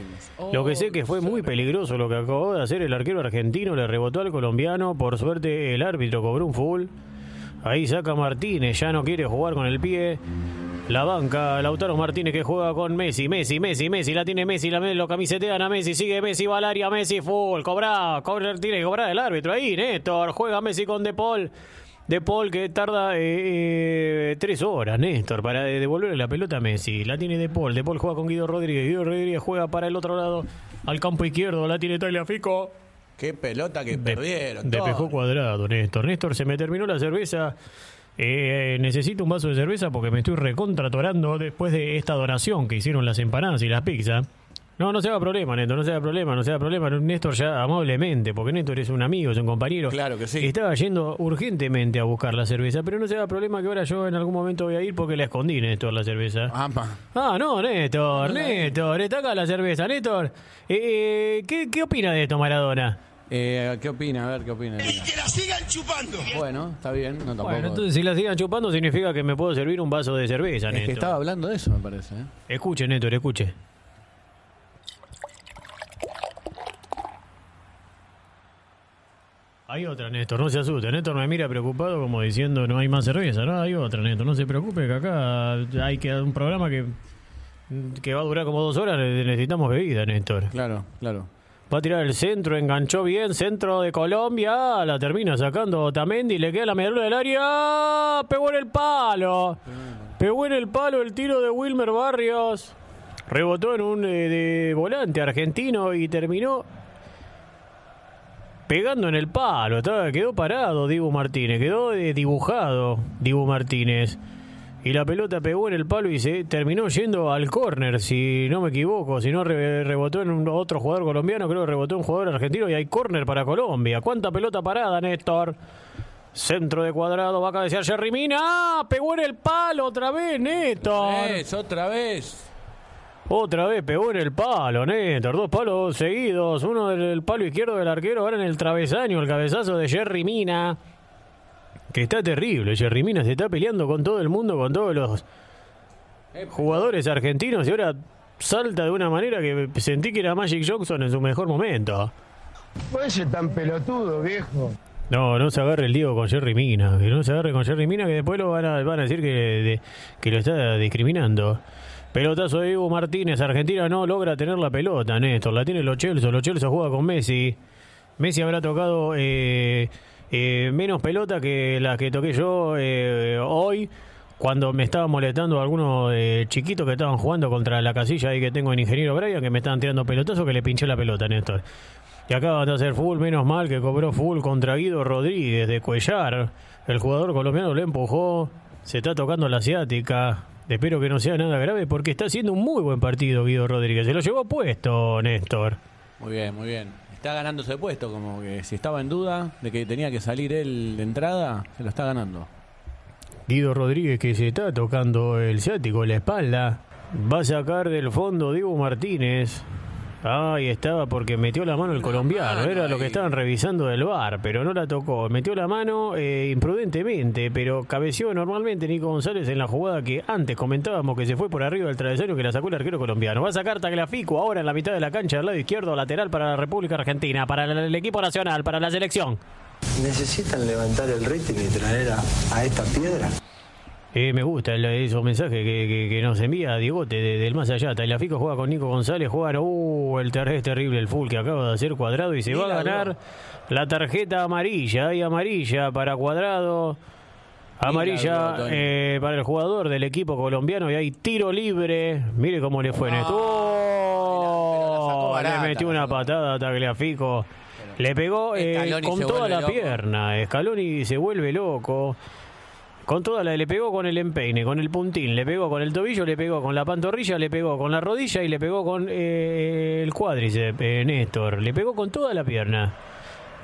lo que sé Oh, que fue muy peligroso lo que acabó de hacer el arquero argentino, le rebotó al colombiano. Por suerte el árbitro cobró un full. Ahí saca Martínez, ya no quiere jugar con el pie. La banca, Lautaro Martínez que juega con Messi, Messi, Messi, Messi, la tiene Messi, la lo camisetean a Messi, sigue Messi, Valaria, Messi, full, cobra, cobra, tiene que cobrar el árbitro ahí, Néstor, juega Messi con De Paul. De Paul que tarda eh, eh, tres horas, Néstor, para de- devolverle la pelota a Messi. La tiene De Paul. De Paul juega con Guido Rodríguez. Guido Rodríguez juega para el otro lado, al campo izquierdo. La tiene Tagliafico. Qué pelota que De- perdieron. Despejó cuadrado, Néstor. Néstor, se me terminó la cerveza. Eh, necesito un vaso de cerveza porque me estoy recontratorando después de esta donación que hicieron las empanadas y las pizzas. No, no se haga problema, Néstor, no se haga problema, no se haga problema. Néstor ya amablemente, porque Néstor es un amigo, es un compañero. Claro que sí. Estaba yendo urgentemente a buscar la cerveza, pero no se haga problema que ahora yo en algún momento voy a ir porque la escondí, Néstor, la cerveza. Apa. Ah, no, Néstor, Néstor, está acá la cerveza. Néstor, eh, eh, ¿qué, ¿qué opina de esto, Maradona? Eh, ¿Qué opina? A ver, ¿qué opina? Que la sigan chupando. Bueno, está bien. No, tampoco. Bueno, entonces si la sigan chupando significa que me puedo servir un vaso de cerveza, es Néstor. que estaba hablando de eso, me parece. ¿eh? Escuche, Néstor, escuche. Hay otra, Néstor, no se asuste. Néstor me mira preocupado como diciendo no hay más cerveza, ¿no? Hay otra, Néstor, no se preocupe que acá hay que un programa que, que va a durar como dos horas, necesitamos bebida, Néstor. Claro, claro. Va a tirar el centro, enganchó bien, centro de Colombia, la termina sacando Otamendi, le queda la medalla del área, pegó en el palo, pegó en el palo el tiro de Wilmer Barrios, rebotó en un eh, de volante argentino y terminó pegando en el palo, estaba, quedó parado Dibu Martínez, quedó eh, dibujado Dibu Martínez. Y la pelota pegó en el palo y se terminó yendo al córner, si no me equivoco. Si no re- rebotó en un otro jugador colombiano, creo que rebotó un jugador argentino y hay córner para Colombia. ¿Cuánta pelota parada, Néstor? Centro de cuadrado, va a cabecear Jerry Mina. ¡Ah! Pegó en el palo otra vez, Néstor. Es, otra vez. Otra vez pegó en el palo, Néstor. Dos palos seguidos. Uno del palo izquierdo del arquero, ahora en el travesaño, el cabezazo de Jerry Mina. Que está terrible. Jerry Mina se está peleando con todo el mundo, con todos los jugadores argentinos y ahora salta de una manera que sentí que era Magic Johnson en su mejor momento. Puede ser tan pelotudo, viejo. No, no se agarre el Diego con Jerry Mina. Que no se agarre con Jerry Mina, que después lo van a, van a decir que, de- que lo está discriminando. Pelotazo de Diego Martínez. Argentina no logra tener la pelota, Néstor. La tiene los Chelsea. Los Chelsea juega con Messi. Messi habrá tocado eh, eh, menos pelota que la que toqué yo eh, hoy. Cuando me estaban molestando algunos eh, chiquitos que estaban jugando contra la casilla ahí que tengo en Ingeniero Brian, que me estaban tirando pelotazos que le pinché la pelota, Néstor. Y acaban de hacer full, menos mal que cobró full contra Guido Rodríguez de Cuellar. El jugador colombiano le empujó, se está tocando la asiática. Espero que no sea nada grave porque está haciendo un muy buen partido Guido Rodríguez. Se lo llevó puesto, Néstor. Muy bien, muy bien. Está ganando ese puesto, como que si estaba en duda de que tenía que salir él de entrada, se lo está ganando. Guido Rodríguez que se está tocando el ciático, la espalda. Va a sacar del fondo Diego Martínez. Ahí estaba porque metió la mano el colombiano. mano Era lo que estaban revisando del bar, pero no la tocó. Metió la mano eh, imprudentemente, pero cabeció normalmente Nico González en la jugada que antes comentábamos que se fue por arriba del travesaño que la sacó el arquero colombiano. Va a sacar Tagliafico ahora en la mitad de la cancha del lado izquierdo, lateral para la República Argentina, para el, el equipo nacional, para la selección. ¿Necesitan levantar el rating y traer a, a esta piedra? Eh, me gusta el- esos mensajes que, que- que nos envía Diegote de- del más allá. Tagliafico juega con Nico González, juegan, uh, el ter- es terrible el full que acaba de hacer cuadrado y se va a ganar la tarjeta amarilla. Hay amarilla para cuadrado. Amarilla eh, para el jugador del equipo colombiano y hay tiro libre. Mire cómo le fue en esto. sacó ¡Oh! le metió una patada a Tagliafico. Le pegó eh, con toda la loco. pierna. Scaloni se vuelve loco. Con toda la, le pegó con el empeine, con el puntín, le pegó con el tobillo, le pegó con la pantorrilla, le pegó con la rodilla y le pegó con eh, el cuádriceps, eh, Néstor. Le pegó con toda la pierna.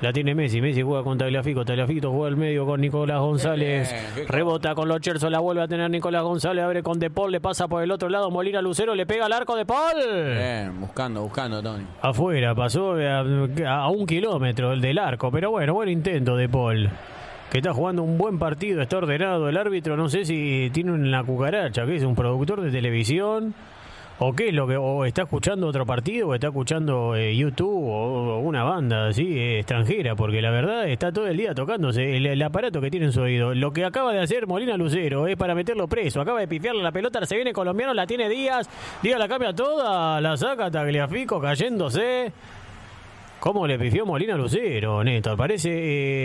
La tiene Messi. Messi juega con Tagliafico. Tagliafico juega al medio con Nicolás González. Rebota con los Cherso. La vuelve a tener Nicolás González. Abre con De Paul. Le pasa por el otro lado. Molina Lucero. Le pega al arco de Paul. Bien, buscando, buscando, Tony. Afuera. Pasó a, a un kilómetro el del arco. Pero bueno, buen intento de Paul. Que está jugando un buen partido. Está ordenado el árbitro. No sé si tiene una cucaracha. Que es un productor de televisión. ¿O qué es lo que.? ¿O está escuchando otro partido? ¿O está escuchando eh, YouTube? O, una banda así eh, extranjera? Porque la verdad está todo el día tocándose el, el aparato que tiene en su oído. Lo que acaba de hacer Molina Lucero es para meterlo preso. Acaba de pifiarle la pelota. Se viene colombiano, la tiene Díaz. Díaz la cambia toda. La saca Tagliafico cayéndose. ¿Cómo le pifió Molina Lucero, Néstor? Parece,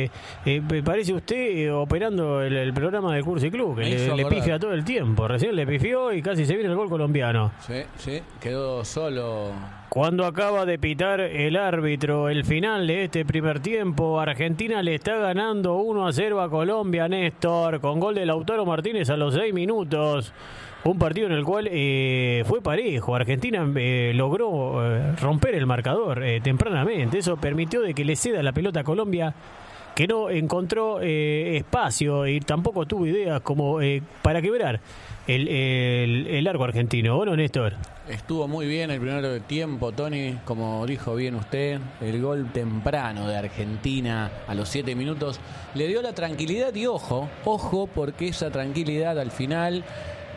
eh, eh, parece usted eh, operando el, el programa del Cursi Club, que le, le pifia todo el tiempo. Recién le pifió y casi se viene el gol colombiano. Sí, sí, quedó solo. Cuando acaba de pitar el árbitro el final de este primer tiempo, Argentina le está ganando 1 a 0 a Colombia, Néstor, con gol de Lautaro Martínez a los 6 minutos. Un partido en el cual eh, fue parejo. Argentina eh, logró eh, romper el marcador eh, tempranamente. Eso permitió de que le ceda la pelota a Colombia, que no encontró espacio y tampoco tuvo ideas como para quebrar el, el, el arco argentino. ¿O no, Néstor? Estuvo muy bien el primer tiempo, Tony, como dijo bien usted, el gol temprano de Argentina a los 7 minutos le dio la tranquilidad y ojo, ojo, porque esa tranquilidad al final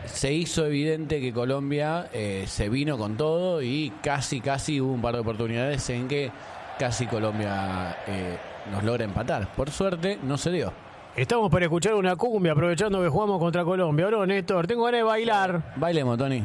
se hizo evidente que Colombia eh, se vino con todo y casi, casi hubo un par de oportunidades en que casi Colombia eh, nos logra empatar. Por suerte no se dio. Estamos para escuchar una cumbia aprovechando que jugamos contra Colombia. ¿O no, Néstor? Tengo ganas de bailar. Bailemos, Tony.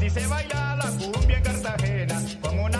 Así se baila la cumbia en Cartagena. Con una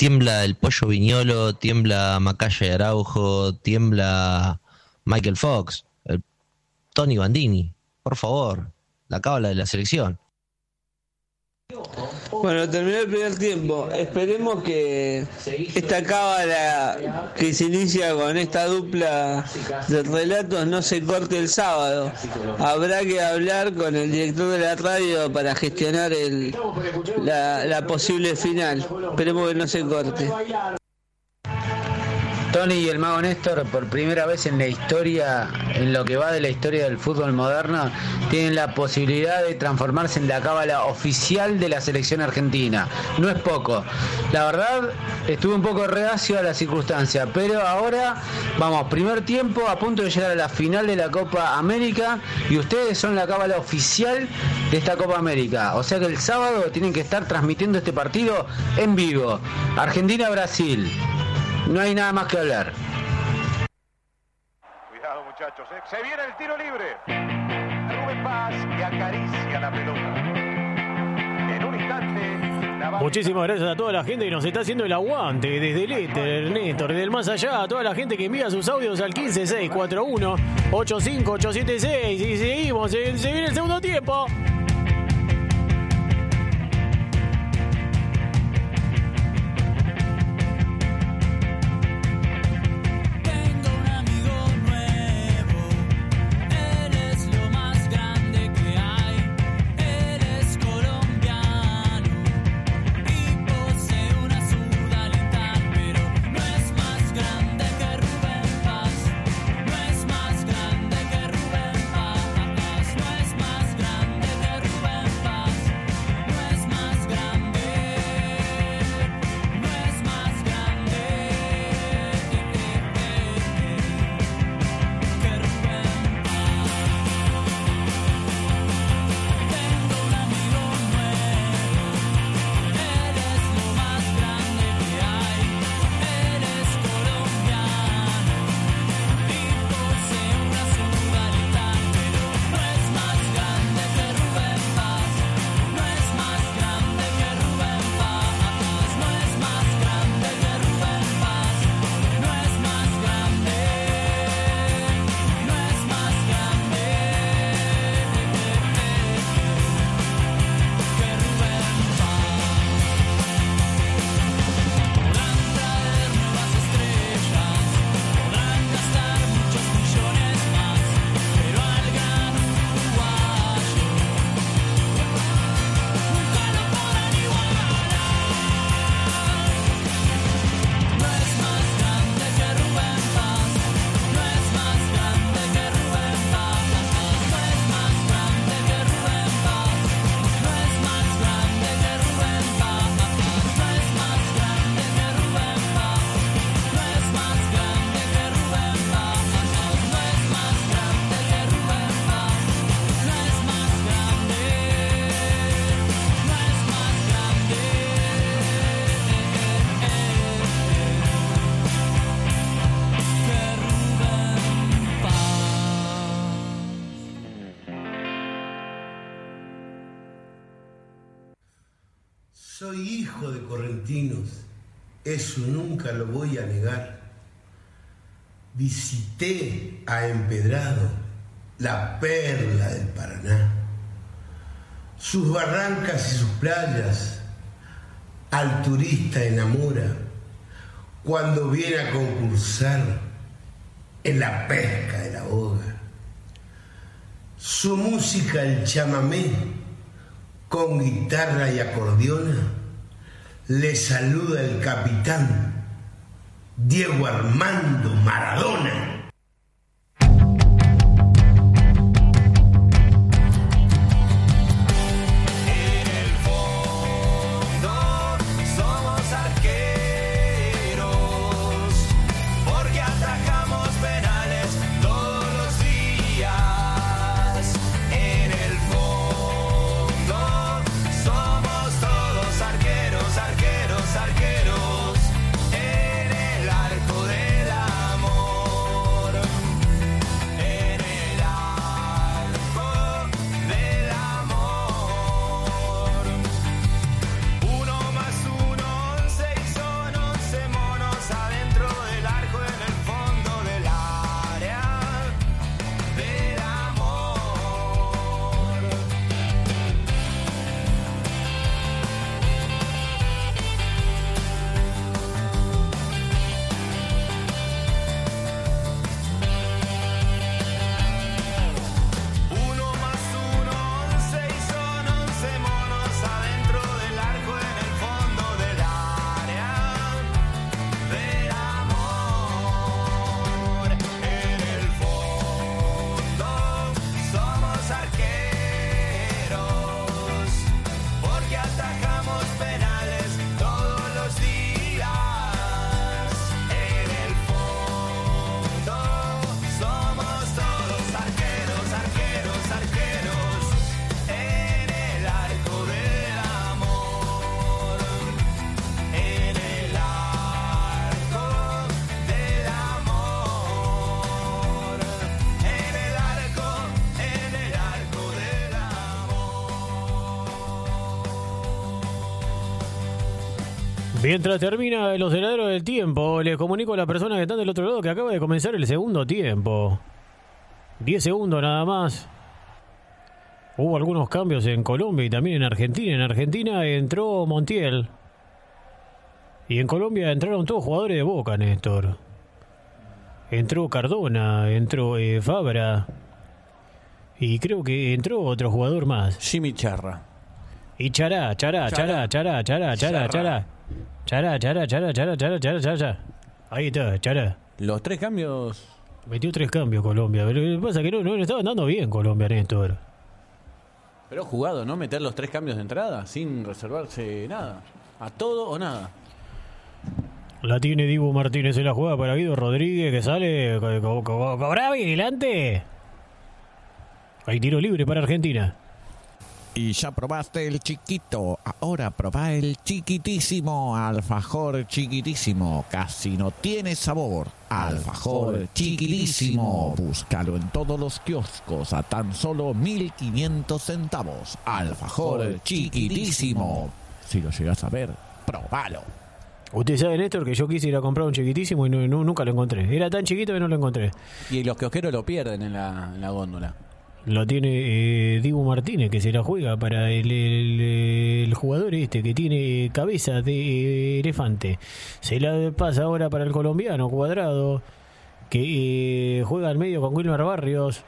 tiembla el pollo viñolo, tiembla Macaya y Araujo, tiembla Michael Fox, el Tony Bandini. Por favor, la cábala de la selección. Bueno, terminó el primer tiempo. Esperemos que esta cábala que se inicia con esta dupla de relatos no se corte el sábado. Habrá que hablar con el director de la radio para gestionar el, la, la posible final. Esperemos que no se corte. Tony y el mago Néstor, por primera vez en la historia, en lo que va de la historia del fútbol moderno, tienen la posibilidad de transformarse en la cábala oficial de la selección argentina. No es poco. La verdad, estuve un poco reacio a la circunstancia, pero ahora, vamos, primer tiempo, a punto de llegar a la final de la Copa América y ustedes son la cábala oficial de esta Copa América. O sea que el sábado tienen que estar transmitiendo este partido en vivo. Argentina-Brasil. No hay nada más que hablar. Cuidado muchachos, ¿eh? se viene el tiro libre. Rubén Paz que acaricia la pelota. En un instante. la va- Muchísimas gracias a toda la gente que nos está haciendo el aguante desde el éter, Néstor, desde el más allá, a toda la gente que envía sus audios al 15641 85876 y seguimos, se, se viene el segundo tiempo. Eso nunca lo voy a negar. Visité a Empedrado, la perla del Paraná, sus barrancas y sus playas, al turista enamora cuando viene a concursar en la pesca de la boga. Su música, el chamamé, con guitarra y acordeona, le saluda el capitán Diego Armando Maradona. Mientras termina los heladeros del tiempo, les comunico a las personas que están del otro lado que acaba de comenzar el segundo tiempo. 10 segundos nada más. Hubo algunos cambios en Colombia y también en Argentina. En Argentina entró Montiel. Y en Colombia entraron todos jugadores de Boca, Néstor. Entró Cardona, entró eh, Fabra. Y creo que entró otro jugador más. Jimmy Charra. Y Chará, Chará, Chará, Chará, Chará, Chará, Chará. Chará, Chará, Chará, Chará, Chará, Chará, Chará. Ahí está, Chará. Los tres cambios. Metió tres cambios Colombia. Pero lo que pasa es que no, no le estaba andando bien Colombia, Néstor. Pero jugado, ¿no? Meter los tres cambios de entrada sin reservarse nada. A todo o nada. La tiene Dibu Martínez en la jugada para Guido Rodríguez que sale. co- co- co- Cobra vigilante. Hay tiro libre para Argentina. Y ya probaste el chiquito, ahora probá el chiquitísimo, alfajor chiquitísimo, casi no tiene sabor. Alfajor chiquitísimo, búscalo en todos los kioscos a tan solo 1500 centavos. Alfajor chiquitísimo. Si lo llegas a ver, probalo. Usted sabe, Néstor, que yo quise ir a comprar un chiquitísimo y no- no- nunca lo encontré. Era tan chiquito que no lo encontré. Y los kiosqueros lo pierden en la, en la góndola. Lo tiene eh, Dibu Martínez, que se la juega para el, el- jugador este, que tiene cabeza de eh, elefante. Se la pasa ahora para el colombiano, Cuadrado, que eh, juega al medio con Wilmar Barrios.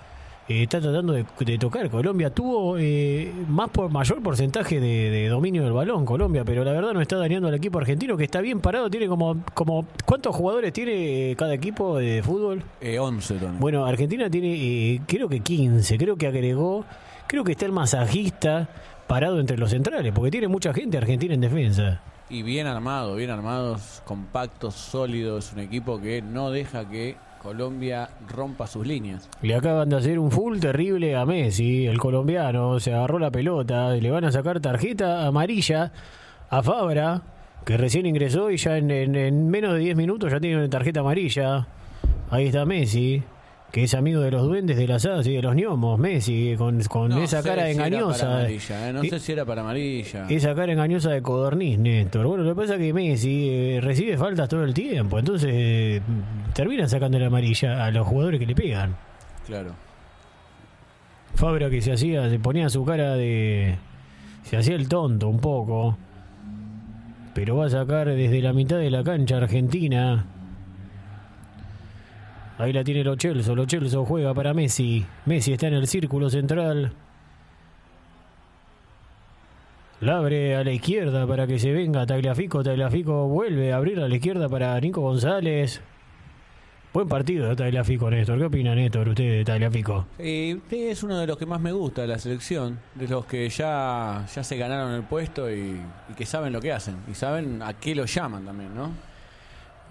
Eh, está tratando de, de tocar. Colombia tuvo eh, más por mayor porcentaje de, de dominio del balón, Colombia, pero la verdad no está dañando al equipo argentino, que está bien parado. Tiene como, como ¿Cuántos jugadores tiene cada equipo de fútbol? Eh, 11, Tony. Bueno, Argentina tiene, eh, creo que 15, creo que agregó, creo que está el masajista parado entre los centrales, porque tiene mucha gente Argentina en defensa. Y bien armado, bien armados, compactos, sólidos. Un equipo que no deja que Colombia rompa sus líneas. Le acaban de hacer un full terrible a Messi, el colombiano, se agarró la pelota, le van a sacar tarjeta amarilla a Fabra, que recién ingresó y ya en, en- en menos de 10 minutos ya tiene una tarjeta amarilla. Ahí está Messi, que es amigo de los duendes de las hadas y de los gnomos, Messi, con, con No esa cara si engañosa. amarilla, eh, No sé si era para amarilla. Esa cara engañosa de codorniz, Néstor. Bueno, lo que pasa es que Messi eh, recibe faltas todo el tiempo, entonces eh, termina sacando la amarilla a los jugadores que le pegan. Claro. Fabra que se hacía, se ponía su cara de. se hacía el tonto un poco. Pero va a sacar desde la mitad de la cancha Argentina. Ahí la tiene Lo Celso. Lo Celso juega para Messi. Messi está en el círculo central. La abre a la izquierda para que se venga Tagliafico. Tagliafico vuelve a abrir a la izquierda para Nico González. Buen partido de Tagliafico, Néstor. ¿Qué opina Néstor usted de Tagliafico? Es uno de los que más me gusta de la selección, de los que ya, ya se ganaron el puesto y, y que saben lo que hacen y saben a qué lo llaman también, ¿no?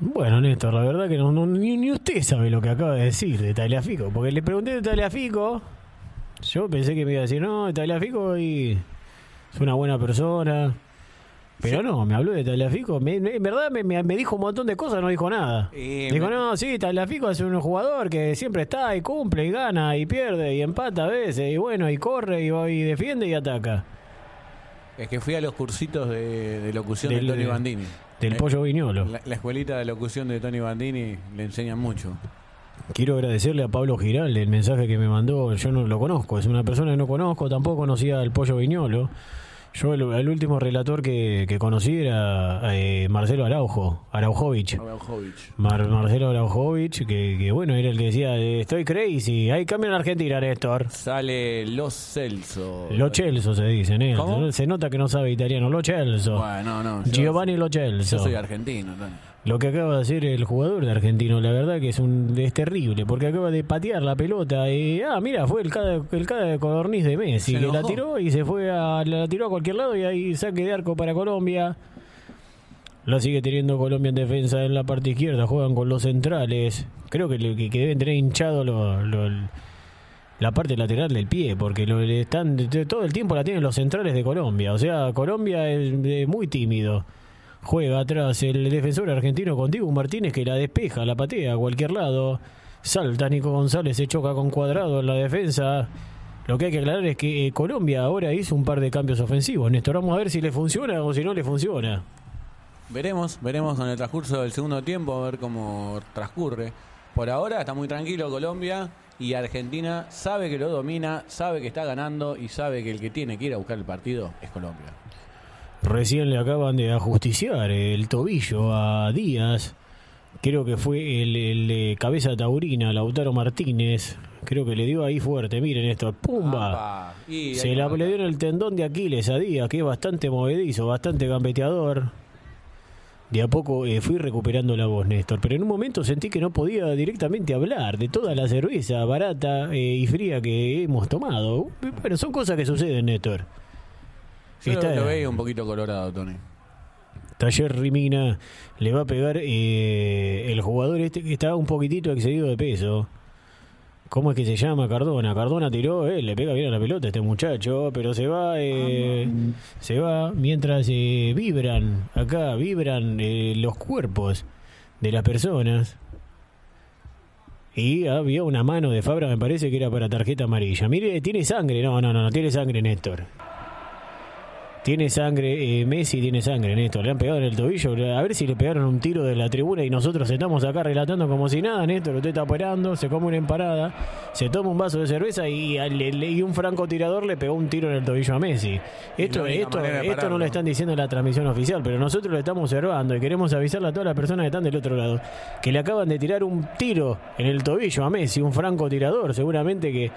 Bueno, Néstor, la verdad que no, no- ni, ni usted sabe lo que acaba de decir de Tagliafico. Porque le pregunté de Tagliafico. Yo pensé que me iba a decir, no, Tagliafico y es una buena persona. Pero no, me habló de Tagliafico. Me- me- en verdad me, dijo un montón de cosas, no dijo nada. Eh, dijo, no, sí, Tagliafico es un jugador que siempre está y cumple y gana y pierde y empata a veces. Y bueno, y corre y, va y defiende y ataca. Es que fui a los cursitos de, de locución Del- de Tony Bandini. Del Eh, Pollo Viñolo. La, la escuelita de locución de Tony Bandini le enseñan mucho. Quiero agradecerle a Pablo Giral el mensaje que me mandó. Yo no lo conozco, es una persona que no conozco, tampoco conocía al Pollo Viñolo. Yo el, el último relator que, que conocí era eh, Marcelo Araujo, Araujovich. Araujovic. Mar- Marcelo Araujovich, que, que bueno, era el que decía, eh, estoy crazy, hay cambio en Argentina, Néstor. Sale Los Celso. Lo Celso se dice, Néstor. ¿Cómo? Se nota que no sabe italiano, Lo Celso. Bueno, no, yo- Giovanni Lo Celso. Yo soy argentino, Tony. Lo que acaba de hacer el jugador de argentino, la verdad que es un es terrible, porque acaba de patear la pelota y ah, mira, fue el cada el cada de codorniz de Messi, que la tiró y se fue a la tiró a cualquier lado y ahí saque de arco para Colombia. La sigue teniendo Colombia en defensa en la parte izquierda, juegan con los centrales. Creo que, le- que, que deben tener hinchado lo- lo- la parte lateral del pie, porque lo, están todo el tiempo la tienen los centrales de Colombia. O sea, Colombia es eh, muy tímido. Juega atrás el defensor argentino con Dibu Martínez que la despeja, la patea a cualquier lado. Salta Nico González, se choca con Cuadrado en la defensa. Lo que hay que aclarar es que eh, Colombia ahora hizo un par de cambios ofensivos. Néstor, vamos a ver si le funciona o si no le funciona. veremos, veremos con el transcurso del segundo tiempo, a ver cómo transcurre. Por ahora está muy tranquilo Colombia y Argentina sabe que lo domina, sabe que está ganando y sabe que el que tiene que ir a buscar el partido es Colombia. Recién le acaban de ajusticiar el tobillo a Díaz. Creo que fue el, el de cabeza taurina, Lautaro Martínez. Creo que le dio ahí fuerte. Miren esto, ¡pumba! Y Se la le dio en el tendón de Aquiles a Díaz, que es bastante movedizo, bastante gambeteador. De a poco eh, fui recuperando la voz, Néstor, pero en un momento sentí que no podía directamente hablar de toda la cerveza barata eh, y fría que hemos tomado. Bueno, son cosas que suceden, Néstor. Yo Está- lo, lo veía un poquito colorado, Tony. Taller Rimina le va a pegar eh, el jugador este que está un poquitito excedido de peso. ¿Cómo es que se llama Cardona? Cardona tiró, eh, le pega bien a la pelota este muchacho, pero se va, eh, se va mientras eh, vibran, acá vibran eh, los cuerpos de las personas. Y había una mano de Fabra, me parece que era para tarjeta amarilla. Mire, tiene sangre, no, no, no, no tiene sangre Néstor. Tiene sangre, eh, Messi tiene sangre, Néstor. Le han pegado en el tobillo. A ver si le pegaron un tiro de la tribuna y nosotros estamos acá relatando como si nada, Néstor. Usted está operando, se come una emparada, se toma un vaso de cerveza y, y un francotirador le pegó un tiro en el tobillo a Messi. Esto, esto, esto no lo están diciendo en la transmisión oficial, pero nosotros lo estamos observando y queremos avisarle a todas las personas que están del otro lado que le acaban de tirar un tiro en el tobillo a Messi, un francotirador, seguramente que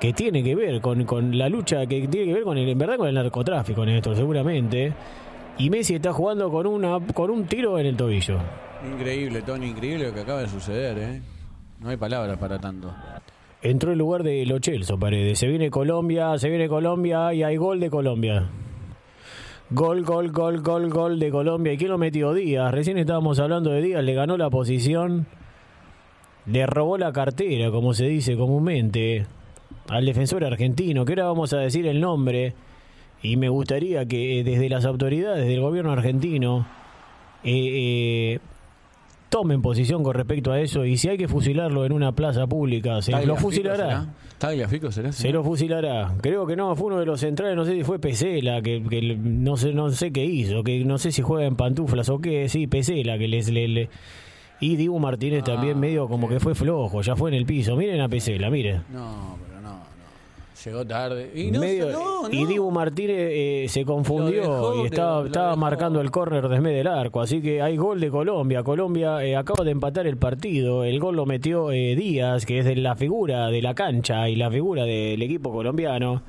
que tiene que ver con, con la lucha, que tiene que ver con el, en verdad con el narcotráfico, Néstor, seguramente. Y Messi está jugando con una con un tiro en el tobillo. Increíble, Tony, increíble lo que acaba de suceder, ¿eh? No hay palabras para tanto. Entró en lugar de Lo Celso, Paredes. Se viene Colombia, se viene Colombia y hay gol de Colombia. Gol, gol, gol, gol, gol de Colombia. ¿Y quién lo metió? Díaz. Recién estábamos hablando de Díaz, le ganó la posición. Le robó la cartera, como se dice comúnmente, al defensor argentino, que ahora vamos a decir el nombre. Y me gustaría que eh, desde las autoridades del gobierno argentino eh, eh, tomen posición con respecto a eso. Y si hay que fusilarlo en una plaza pública, se lo fusilará. será. Tagliafico será. Se lo fusilará. Creo que no, fue uno de los centrales, no sé si fue Pesela, que, que no sé no sé qué hizo, que no sé si juega en pantuflas o qué, sí, Pesela, que les... le- le- y Dibu Martínez también Ah, medio como que fue flojo, ya fue en el piso. Miren a Pesela, miren. No, pero. Llegó tarde. Y no, Medio- no, no. y Dibu Martínez eh, se confundió dejó, y estaba, lo estaba marcando el córner desde del arco. Así que hay gol de Colombia. Colombia eh, acaba de empatar el partido. El gol lo metió eh, Díaz, que es de la figura de la cancha y la figura del equipo colombiano.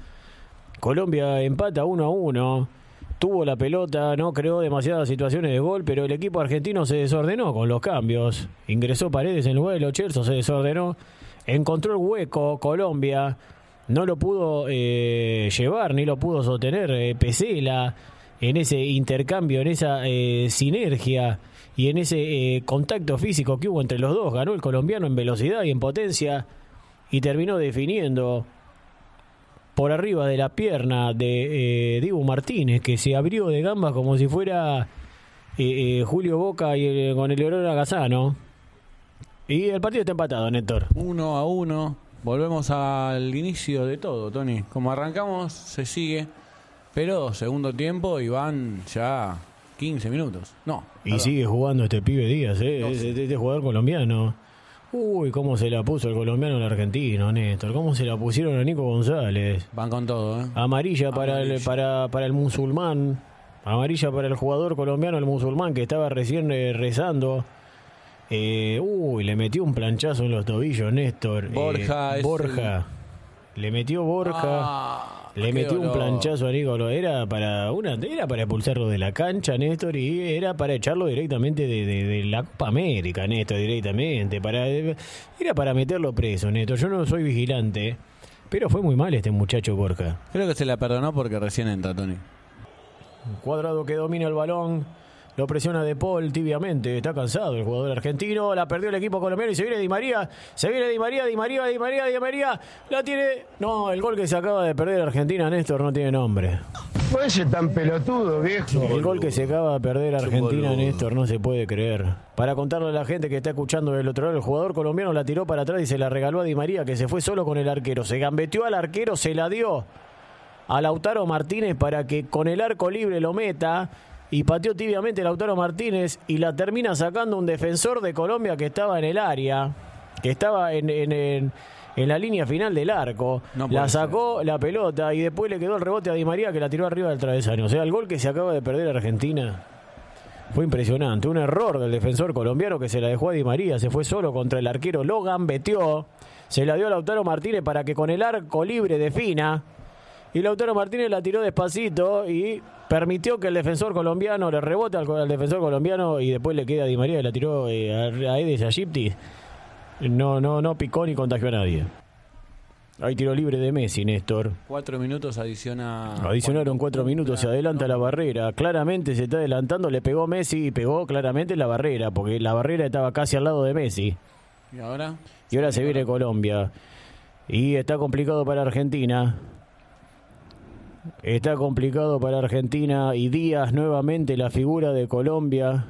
Colombia empata 1 a 1. Tuvo la pelota, no creó demasiadas situaciones de gol, pero el equipo argentino se desordenó con los cambios. Ingresó Paredes en lugar de Lo Celso, se desordenó. Encontró el hueco Colombia. No lo pudo eh, llevar ni lo pudo sostener eh, Pesela en ese intercambio, en esa eh, sinergia y en ese eh, contacto físico que hubo entre los dos. Ganó el colombiano en velocidad y en potencia y terminó definiendo por arriba de la pierna de Dibu Martínez, que se abrió de gambas como si fuera Julio Boca y el- con el Leonardo Agazano. Y el partido está empatado, Néstor. Uno a uno. Volvemos al inicio de todo, Tony. Como arrancamos, se sigue. Pero segundo tiempo y van ya 15 minutos. No. Y perdón. sigue jugando este pibe Díaz, ¿eh? Este, este jugador colombiano. Uy, cómo se la puso el colombiano al argentino, Néstor. Cómo se la pusieron a Nico González. Van con todo, ¿eh? Amarilla para el, para, para el musulmán. Amarilla para el jugador colombiano, el musulmán, que estaba recién eh, rezando. Eh, uy, le metió un planchazo en los tobillos, Néstor. Eh, Borja Borja. Le metió Borja. Ah, le metió un planchazo a Nico. Era para una, era para expulsarlo de la cancha, Néstor, y era para echarlo directamente de, de- de la Copa América, Néstor, directamente. Para, era para meterlo preso, Néstor. Yo no soy vigilante, pero fue muy mal este muchacho Borja. Creo que se la perdonó porque recién entra, Tony. Cuadrado que domina el balón. Lo presiona De Paul tibiamente. Está cansado el jugador argentino. La perdió el equipo colombiano y se viene Di María. Se viene Di María, Di María, Di María, Di María. La tiene. No, el gol que se acaba de perder Argentina, Néstor, no tiene nombre. Puede ser tan pelotudo, viejo. El gol que se acaba de perder Argentina. Néstor, no se puede creer. Para contarle a la gente que está escuchando del otro lado, el jugador colombiano la tiró para atrás y se la regaló a Di María, que se fue solo con el arquero. Se gambeteó al arquero, se la dio a Lautaro Martínez para que con el arco libre lo meta. Y pateó tibiamente Lautaro Martínez y la termina sacando un defensor de Colombia que estaba en el área, que estaba en, en- en- en la línea final del arco. No la sacó la pelota y después le quedó el rebote a Di María que la tiró arriba del travesaño. O sea, el gol que se acaba de perder Argentina fue impresionante. Un error del defensor colombiano que se la dejó a Di María. Se fue solo contra el arquero Logan, betió. Se la dio a Lautaro Martínez para que con el arco libre defina. Y Lautaro Martínez la tiró despacito y permitió que el defensor colombiano le rebote al, al defensor colombiano y después le queda a Di María y la tiró eh, a, a Edes Agypti. No, no, no picó ni contagió a nadie. Hay tiro libre de Messi, Néstor. Cuatro minutos adiciona. Adicionaron cuatro minutos, se adelanta la barrera. Claramente se está adelantando, le pegó Messi y pegó claramente la barrera, porque la barrera estaba casi al lado de Messi. ¿Y ahora? Y ahora se viene Colombia. Y está complicado para Argentina. Está complicado para Argentina y Díaz nuevamente la figura de Colombia.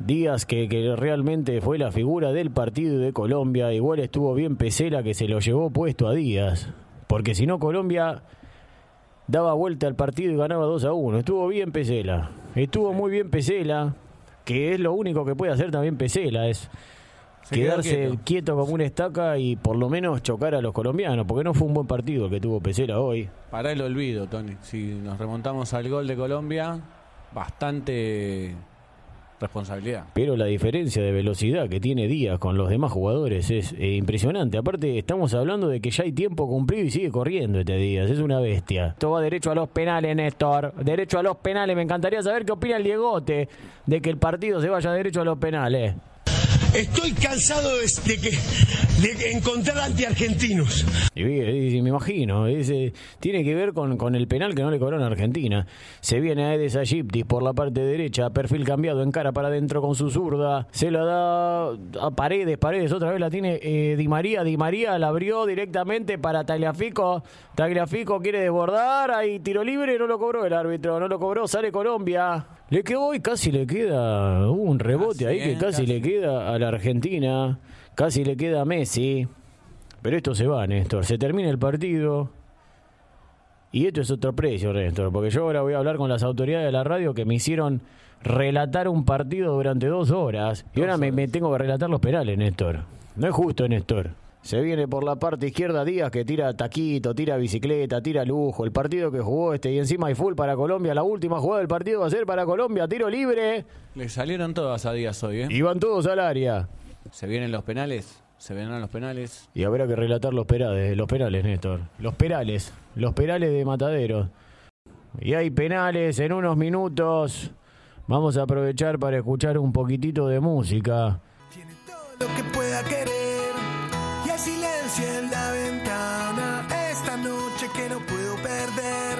Díaz que, que realmente fue la figura del partido de Colombia. Igual estuvo bien Pesela que se lo llevó puesto a Díaz. Porque si no Colombia daba vuelta al partido y ganaba 2 a 1. Estuvo bien Pesela. Estuvo muy bien Pesela. Que es lo único que puede hacer también Pesela. Es quedarse quieto. quieto. como una estaca y por lo menos chocar a los colombianos. Porque no fue un buen partido el que tuvo Pesela hoy. Para el olvido, Tony. Si nos remontamos al gol de Colombia, bastante responsabilidad. Pero la diferencia de velocidad que tiene Díaz con los demás jugadores es eh, impresionante. Aparte, estamos hablando de que ya hay tiempo cumplido y sigue corriendo este Díaz. Es una bestia. Esto va derecho a los penales, Néstor. Derecho a los penales. Me encantaría saber qué opina el Diegote de que el partido se vaya derecho a los penales. Estoy cansado de, de que, de encontrar antiargentinos. Y, y- me imagino, es, eh, tiene que ver con, con el penal que no le cobraron a Argentina. Se viene a Edes Agyptis por la parte derecha, perfil cambiado, en cara para adentro con su zurda. Se la da a Paredes, Paredes otra vez la tiene eh, Di María. Di María la abrió directamente para Tagliafico. Tagliafico quiere desbordar, ahí tiro libre, no lo cobró el árbitro, no lo cobró, sale Colombia. Le quedó y casi le queda hubo un rebote ahí que casi, casi. le queda a la Argentina, casi le queda a Messi. Pero esto se va, Néstor. Se termina el partido. Y esto es otro precio, Néstor. Porque yo ahora voy a hablar con las autoridades de la radio que me hicieron relatar un partido durante dos horas. Y ahora me, me tengo que relatar los penales, Néstor. No es justo, Néstor. Se viene por la parte izquierda Díaz que tira taquito, tira bicicleta, tira lujo. El partido que jugó este y encima hay full para Colombia. La última jugada del partido va a ser para Colombia. Tiro libre. Le salieron todas a Díaz hoy, ¿eh? Y van todos al área. Se vienen los penales. Se vendrán los penales. Y habrá que relatar los penales, los penales, Néstor. Los perales, los perales de Matadero. Y hay penales en unos minutos. Vamos a aprovechar para escuchar un poquitito de música. lo que pueda querer en la ventana. Esta noche que no puedo perder.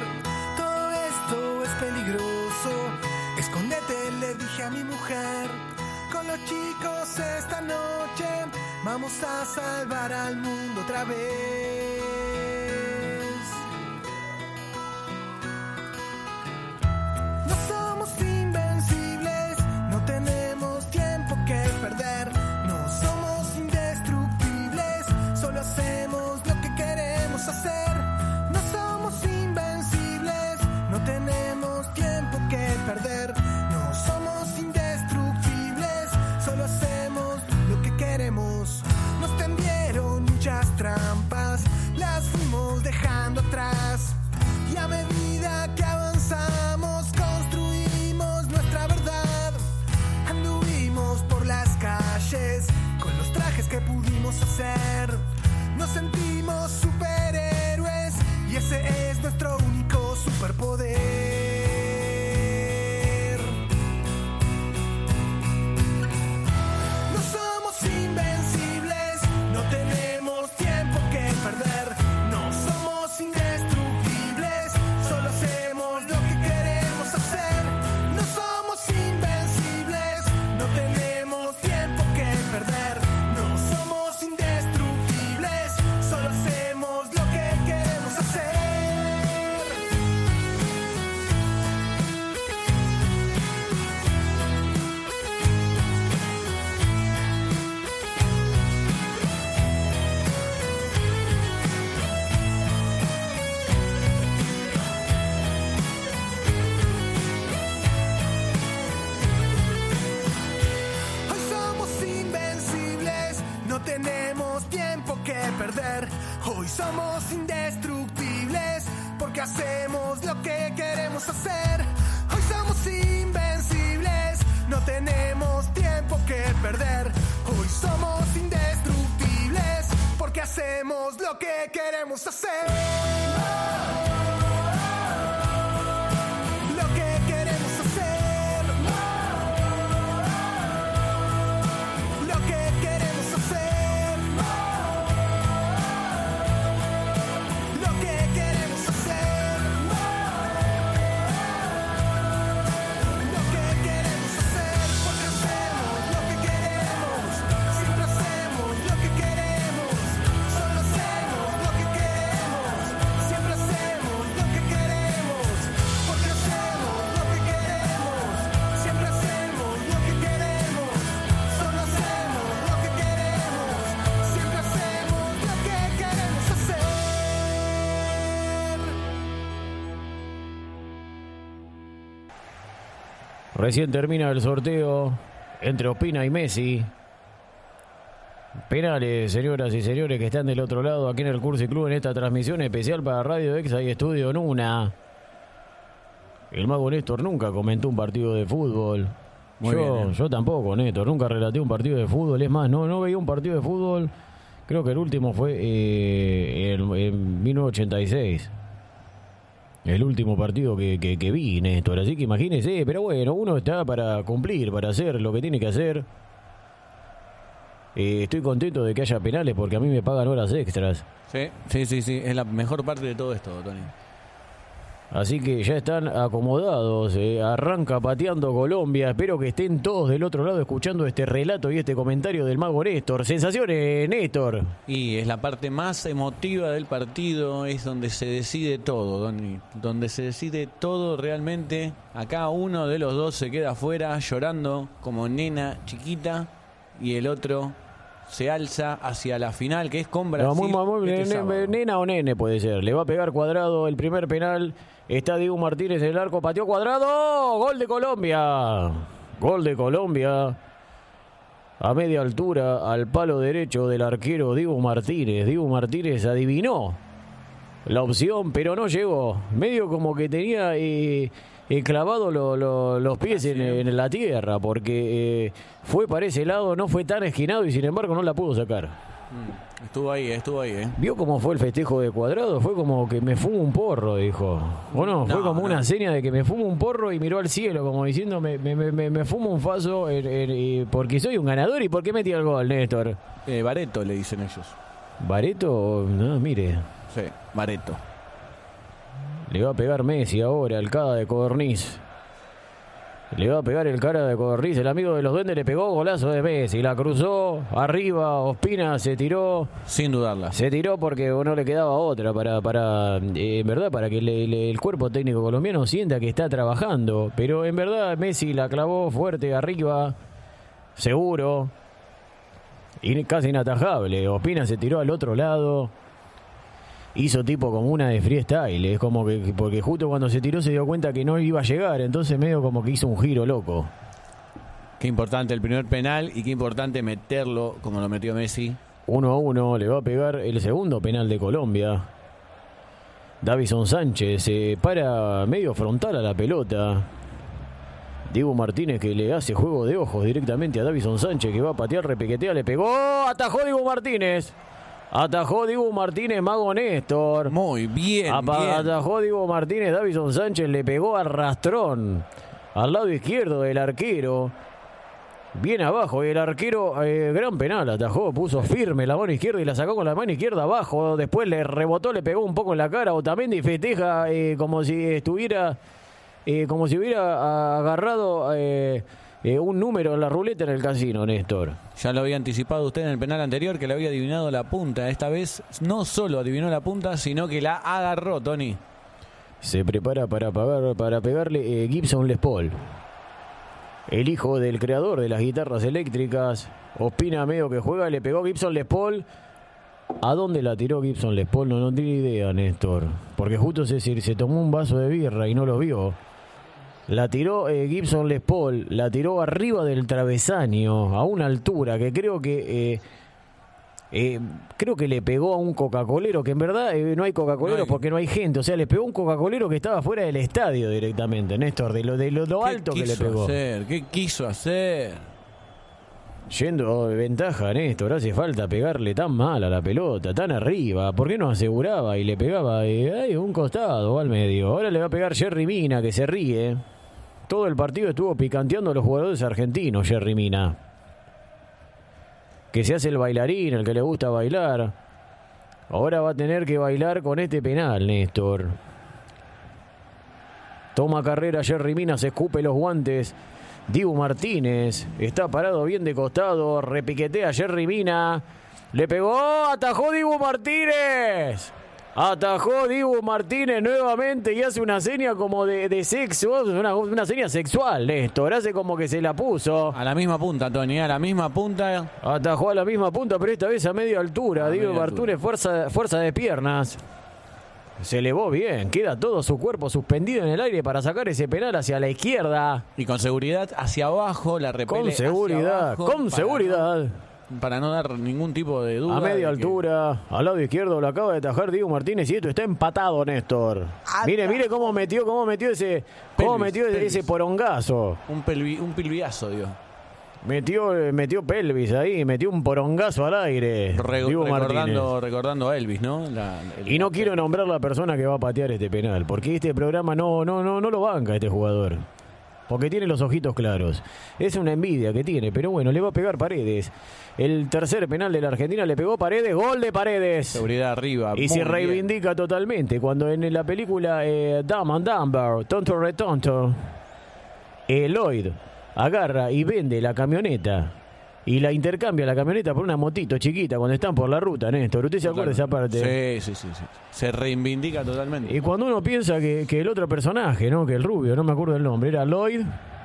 Todo esto es peligroso. Escóndete le dije a mi mujer. Con los chicos esta noche vamos a salvar al mundo otra vez ser Hoy somos indestructibles porque hacemos lo que queremos hacer. Hoy somos invencibles, no tenemos tiempo que perder. Hoy somos indestructibles porque hacemos lo que queremos hacer. Recién termina el sorteo entre Ospina y Messi. Penales, señoras y señores que están del otro lado aquí en el Curso y Club en esta transmisión especial para Radio Exa y Estudio Nuna. El mago Néstor nunca comentó un partido de fútbol. Muy yo, bien, eh. yo tampoco, Néstor, nunca relaté un partido de fútbol. Es más, no, no veía un partido de fútbol. Creo que el último fue eh, en, en 1986. El último partido que, que, que vi, Néstor. Así que imagínese, pero bueno, uno está para cumplir, para hacer lo que tiene que hacer. Eh, estoy contento de que haya penales porque a mí me pagan horas extras. Sí, sí, sí, sí. Es la mejor parte de todo esto, Tony. Así que ya están acomodados. eh, Arranca pateando Colombia. Espero que estén todos del otro lado escuchando este relato y este comentario del mago Néstor. Sensaciones, Néstor. Y es la parte más emotiva del partido, es donde se decide todo, Tony. Donde se decide todo realmente. Acá uno de los dos se queda afuera llorando como nena chiquita y el otro se alza hacia la final, que es con Brasil. No, muy- muy- este nene- nena o nene puede ser. Le va a pegar cuadrado el primer penal. Está Diego Martínez en el arco. Pateó cuadrado. Gol de Colombia. Gol de Colombia. A media altura, al palo derecho del arquero Diego Martínez. Diego Martínez adivinó la opción, pero no llegó. Medio como que tenía eh, eh, clavado lo- lo- los pies en, en la tierra, porque eh, fue para ese lado, no fue tan esquinado y sin embargo no la pudo sacar. Mm, Estuvo ahí, estuvo ahí, ¿eh? ¿Vio cómo fue el festejo de cuadrado? Fue como que me fumo un porro, dijo. ¿O no? Fue como no. una seña de que me fumo un porro y miró al cielo, como diciendo, me, me, me- me- fumo un faso en- y porque soy un ganador y porque metí el gol, Néstor. Eh, Bareto le dicen ellos. ¿Bareto? No, mire. Sí, Bareto. Le va a pegar Messi ahora, el cara de Codorniz. Le va a pegar el cara de Codorniz. El amigo de los duendes le pegó golazo de Messi. La cruzó arriba. Ospina se tiró. Sin dudarla. Se tiró porque no le quedaba otra para, para eh, en verdad, para que le- le- el cuerpo técnico colombiano sienta que está trabajando. Pero en verdad Messi la clavó fuerte arriba. Seguro. Y casi inatajable. Ospina se tiró al otro lado. Hizo tipo como una de freestyle. Es como que, porque justo cuando se tiró se dio cuenta que no iba a llegar. Entonces medio como que hizo un giro loco. Qué importante el primer penal y qué importante meterlo como lo metió Messi. Uno a uno le va a pegar el segundo penal de Colombia. Davison Sánchez se para medio frontal a la pelota. Diego Martínez que le hace juego de ojos directamente a Davison Sánchez que va a patear, repiquetea, le pegó, atajó Diego Martínez. Atajó Diego Martínez, Mago Néstor. Muy bien, Apa- bien. Atajó Diego Martínez, Davison Sánchez le pegó a rastrón al lado izquierdo del arquero. Bien abajo, y el arquero, eh, gran penal, atajó, puso firme la mano izquierda y la sacó con la mano izquierda abajo. Después le rebotó, le pegó un poco en la cara. Otamendi festeja eh, como si estuviera, eh, como si hubiera agarrado eh, un número en la ruleta en el casino, Néstor. Ya lo había anticipado usted en el penal anterior que le había adivinado la punta. Esta vez no solo adivinó la punta, sino que la agarró, Tony. Se prepara para, pagar, para pegarle eh, Gibson Les Paul. El hijo del creador de las guitarras eléctricas. Ospina medio que juega, le pegó Gibson Les Paul. ¿A dónde la tiró Gibson Les Paul? No, no tiene idea, Néstor. Porque justo se, se tomó un vaso de birra y no lo vio. La tiró eh, Gibson Les Paul, la tiró arriba del travesaño, a una altura que creo que eh, eh, creo que le pegó a un Coca-Colero, que en verdad eh, no hay Coca-Colero No porque no hay gente. O sea, le pegó a un Coca-Colero que estaba fuera del estadio directamente, Néstor, de lo, de lo, lo ¿Qué alto que le quiso pegó. hacer? ¿Qué quiso hacer? Yendo de ventaja, Néstor, hace falta pegarle tan mal a la pelota, tan arriba. ¿Por qué no aseguraba y le pegaba eh, un costado o al medio? Ahora le va a pegar Jerry Mina, que se ríe. Todo el partido estuvo picanteando a los jugadores argentinos, Jerry Mina. Que se hace el bailarín, el que le gusta bailar. Ahora va a tener que bailar con este penal, Néstor. Toma carrera Jerry Mina, se escupe los guantes. Dibu Martínez está parado bien de costado, repiquetea Jerry Mina. Le pegó, atajó Dibu Martínez. Atajó Dibu Martínez nuevamente y hace una seña como de, de sexo, una, una seña sexual, Néstor. Hace como que se la puso. A la misma punta, Tony, a la misma punta. Atajó a la misma punta, pero esta vez a media altura. A Dibu Martínez, fuerza, fuerza de piernas. Se elevó bien, queda todo su cuerpo suspendido en el aire para sacar ese penal hacia la izquierda. Y con seguridad hacia abajo, la repele Con seguridad, con seguridad. no- para no dar ningún tipo de duda. A media que- altura, al lado izquierdo lo acaba de tajar Diego Martínez y esto está empatado, Néstor. Mire, mire cómo metió, cómo metió ese, cómo Pelvis, metió ese porongazo. Un, pelvi, un pilviazo, dio. Metió, eh, metió pelvis ahí, metió un porongazo al aire. Re- Diego Martínez. recordando, recordando a Elvis, ¿no? La- el- Y no quiero nombrar la persona que va a patear este penal, porque este programa no, no, no, no lo banca este jugador. Porque tiene los ojitos claros. Es una envidia que tiene, pero bueno, le va a pegar Paredes. El tercer penal de la Argentina le pegó Paredes, gol de Paredes. Seguridad arriba. Y se bien. reivindica totalmente. Cuando en la película eh, Dumb and Dumber, Tonto Retonto, eh, Lloyd agarra y vende la camioneta y la intercambia la camioneta por una motito chiquita cuando están por la ruta, Néstor. ¿Usted se acuerda de esa parte? Sí, sí, sí, sí. Se reivindica totalmente. Y cuando uno piensa que, que el otro personaje, ¿no? Que el rubio, no me acuerdo el nombre, era Lloyd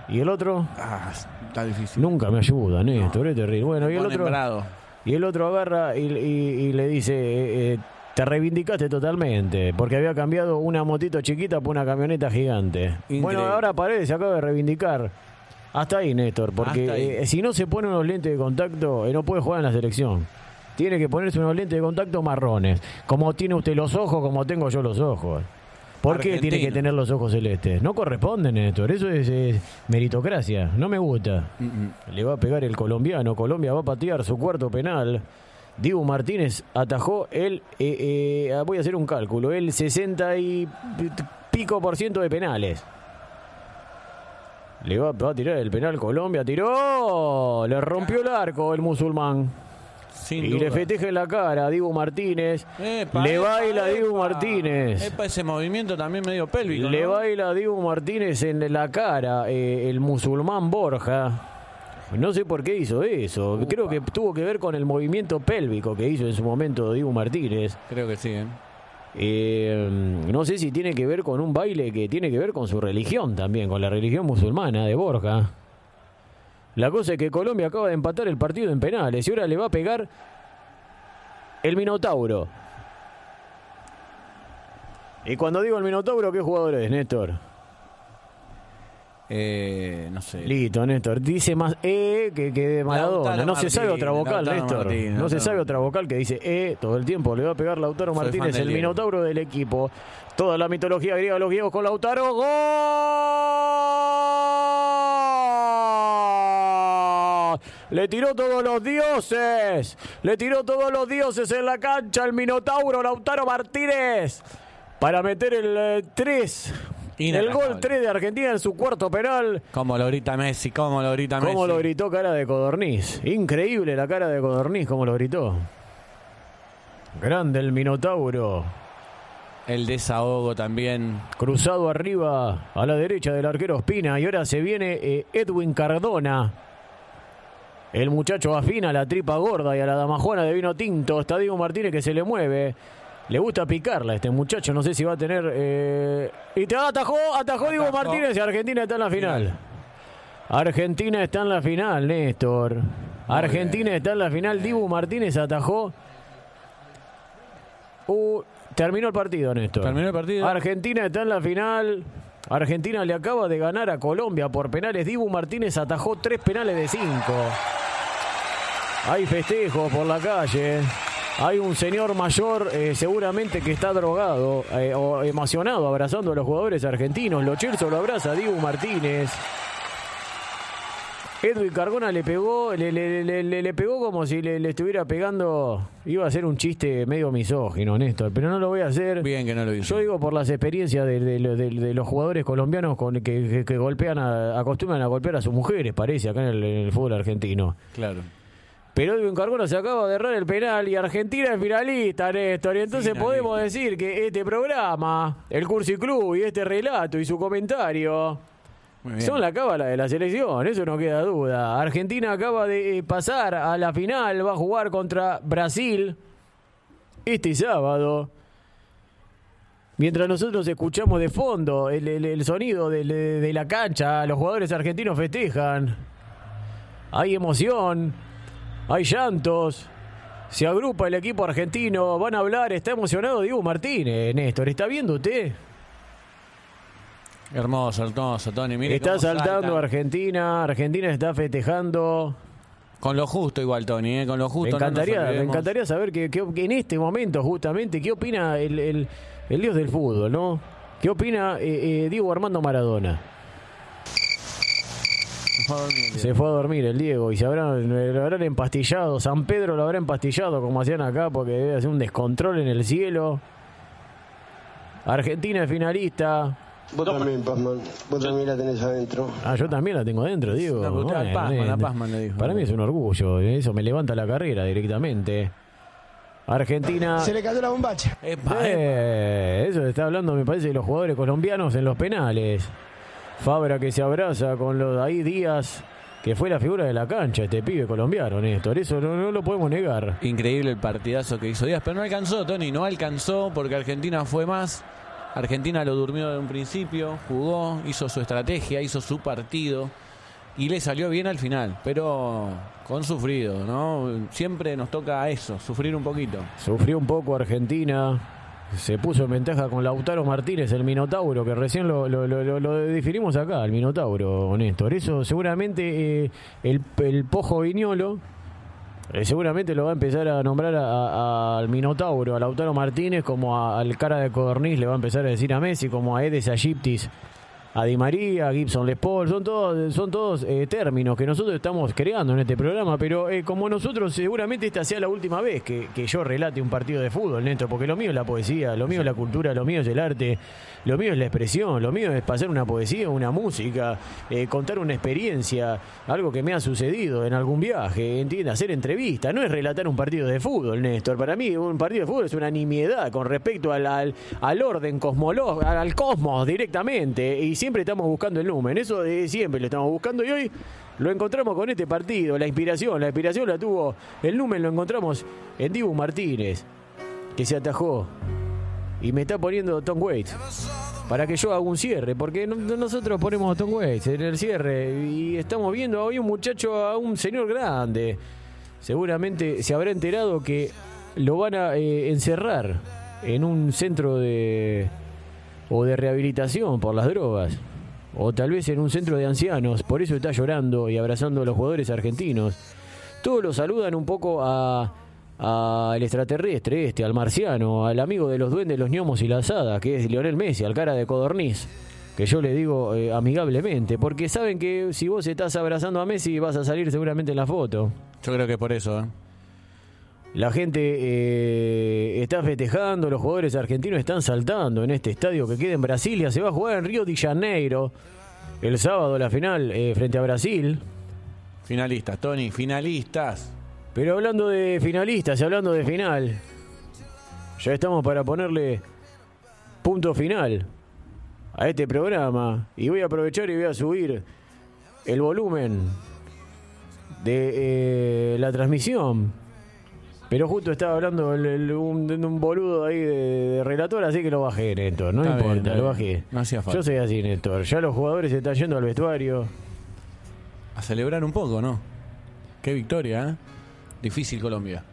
y el otro Ah, está difícil. nunca me ayuda, Néstor, es terrible. Bueno, y el otro y el otro agarra y, y- y le dice, eh, eh, te reivindicaste totalmente, porque había cambiado una motito chiquita por una camioneta gigante. Increíble. Bueno, ahora Paredes se acaba de reivindicar. Hasta ahí, Néstor, porque eh, si no se pone unos lentes de contacto, eh, no puede jugar en la selección. Tiene que ponerse unos lentes de contacto marrones, como tiene usted los ojos, como tengo yo los ojos. ¿Por qué tiene que tener los ojos celestes? No corresponde, Néstor. Eso es, es meritocracia. No me gusta. Le va a pegar el colombiano. Colombia va a patear su cuarto penal. Dibu Martínez atajó el, eh, eh, voy a hacer un cálculo, el 60 y pico por ciento de penales. Le va, va a tirar el penal Colombia, tiró, le rompió el arco el musulmán. Sin y duda. le festeja en la cara a Dibu Martínez. Epa, le epa, baila a. Martínez. Epa, ese movimiento también medio pélvico. Le ¿no? baila a Dibu Martínez en la cara eh, el musulmán Borja. No sé por qué hizo eso. Creo que tuvo que ver con el movimiento pélvico que hizo en su momento Dibu Martínez. Creo que sí, ¿eh? Eh, no sé si tiene que ver con un baile que tiene que ver con su religión también, con la religión musulmana de Borja. La cosa es que Colombia acaba de empatar el partido en penales y ahora le va a pegar el Minotauro. Y cuando digo el Minotauro, ¿qué jugador es, Néstor? Eh, no sé. Listo, Néstor. Dice más E que, que de Maradona. Lautaro no se sabe otra vocal, Lautaro Néstor. No se sabe otra vocal que dice E todo el tiempo. Le va a pegar Lautaro Soy Martínez, el minotauro del equipo. Toda la mitología griega, los griegos con Lautaro. ¡Gol! Le tiró todos los dioses. Le tiró todos los dioses en la cancha el minotauro Lautaro Martínez. Para meter el 3. El gol 3 de Argentina en su cuarto penal. Cómo lo grita Messi, cómo lo grita Messi. ¿Cómo lo gritó cara de codorniz? Increíble la cara de codorniz, cómo lo gritó. Grande el Minotauro. El desahogo también. Cruzado arriba a la derecha del arquero Espina. Y ahora se viene eh, Edwin Cardona. El muchacho afina a la tripa gorda y a la damajuana de vino tinto. Está Diego Martínez que se le mueve. Le gusta picarla a este muchacho. No sé si va a tener. eh, Y te atajó, atajó Diego Atajó. Martínez y Argentina está en la final. Argentina está en la final, Néstor. Argentina está en la final. Dibu Martínez atajó. Uh, terminó el partido, Néstor. Terminó el partido. Argentina está en la final. Argentina le acaba de ganar a Colombia por penales. Dibu Martínez atajó tres penales de cinco. Hay festejos por la calle. Hay un señor mayor eh, seguramente que está drogado eh, o emocionado abrazando a los jugadores argentinos. Lo Chelsea lo abraza Dibu Martínez. Edwin Cargona le pegó, le, le- le- le- le pegó como si le, estuviera pegando. Iba a ser un chiste medio misógino, Néstor, pero no lo voy a hacer. Bien que no lo hizo. Yo digo por las experiencias de, de- de- de los jugadores colombianos con que, que- que golpean, a, acostumbran a golpear a sus mujeres, parece, acá en el, en el fútbol argentino. Claro. Pero Edwin Cargona se acaba de errar el penal y Argentina es finalista, Néstor. Y entonces podemos decir que este programa, el Cursi Club y este relato y su comentario son la cábala de la selección, eso no queda duda. Argentina acaba de eh, pasar a la final, va a jugar contra Brasil este sábado. Mientras nosotros escuchamos de fondo el, el- el sonido de la cancha, los jugadores argentinos festejan. Hay emoción, hay llantos. Se agrupa el equipo argentino, van a hablar, está emocionado Diego Martínez, Néstor. ¿Está viendo usted? Hermoso, hermoso, Tony. Mire está saltando salta. Argentina, Argentina está festejando. Con lo justo igual, Tony, ¿eh? con lo justo. Me no encantaría, me encantaría saber que, que- que en este momento justamente, ¿qué opina el, el- el dios del fútbol, no? ¿Qué opina eh, eh, Diego Armando Maradona? Se fue a dormir el Diego y se habrán, lo habrán empastillado. San Pedro lo habrá empastillado como hacían acá porque debe hacer un descontrol en el cielo. Argentina es finalista. Vos también, Pazman. Vos también la tenés adentro. Ah, yo también la tengo dentro, Diego. La puta, Bueno, Pazman, la eh, Pazman le dijo. Para mí es un orgullo, eh, eso me levanta la carrera directamente. Argentina. Se le cayó la bombacha. Eh, eso está hablando, me parece, de los jugadores colombianos en los penales. Fabra que se abraza con los ahí Díaz, que fue la figura de la cancha, este pibe colombiano, Néstor. Eso no, no lo podemos negar. Increíble el partidazo que hizo Díaz, pero no alcanzó, Tony, no alcanzó porque Argentina fue más. Argentina lo durmió de un principio, jugó, hizo su estrategia, hizo su partido y le salió bien al final, pero con sufrido, ¿no? Siempre nos toca eso, sufrir un poquito. Sufrió un poco Argentina. Se puso en ventaja con Lautaro Martínez, el Minotauro, que recién lo, lo, definimos acá, el Minotauro, Néstor. Eso seguramente eh, el, Pojo Viñolo eh, seguramente lo va a empezar a nombrar al Minotauro, a Lautaro Martínez, como al cara de Codorniz, le va a empezar a decir a Messi, como a Edes Aegyptis, a María, Gibson Les Paul, son todos, son todos eh, términos que nosotros estamos creando en este programa, pero eh, como nosotros seguramente esta sea la última vez que, que yo relate un partido de fútbol, Néstor, porque lo mío es la poesía, lo mío es la cultura, lo mío es el arte, lo mío es la expresión, lo mío es pasar una poesía, una música, eh, contar una experiencia, algo que me ha sucedido en algún viaje, entiende, hacer entrevista, no es relatar un partido de fútbol, Néstor, para mí un partido de fútbol es una nimiedad con respecto al, al, al orden cosmológico, al cosmos directamente, y siempre estamos buscando el lumen, eso siempre lo estamos buscando y hoy lo encontramos con este partido, la inspiración, la inspiración la tuvo, el lumen lo encontramos en Dibu Martínez, que se atajó y me está poniendo Tom Waits para que yo haga un cierre, porque no- no- nosotros ponemos a Tom Waits en el cierre y estamos viendo hoy un muchacho, a un señor grande. Seguramente se habrá enterado que lo van a eh, encerrar en un centro de o de rehabilitación por las drogas. O tal vez en un centro de ancianos, por eso está llorando y abrazando a los jugadores argentinos. Todos lo saludan un poco a al extraterrestre este, al marciano, al amigo de los duendes, los gnomos y la asada, que es Lionel Messi, al cara de codorniz, que yo le digo eh, amigablemente, porque saben que si vos estás abrazando a Messi vas a salir seguramente en la foto. Yo creo que es por eso, ¿eh? La gente eh, está festejando, los jugadores argentinos están saltando en este estadio que queda en Brasilia. Se va a jugar en Río de Janeiro el sábado la final eh, frente a Brasil. Finalistas, Tony, finalistas. Pero hablando de finalistas y hablando de final, ya estamos para ponerle punto final a este programa. Y voy a aprovechar y voy a subir el volumen de eh, la transmisión. Pero justo estaba hablando el- el- un, boludo ahí de, de relator, así que lo bajé, Néstor. No Está importa, lo bajé. No hacía falta. Yo soy así, Néstor. Ya los jugadores se están yendo al vestuario. A celebrar un poco, ¿no? Qué victoria, ¿eh? Difícil Colombia.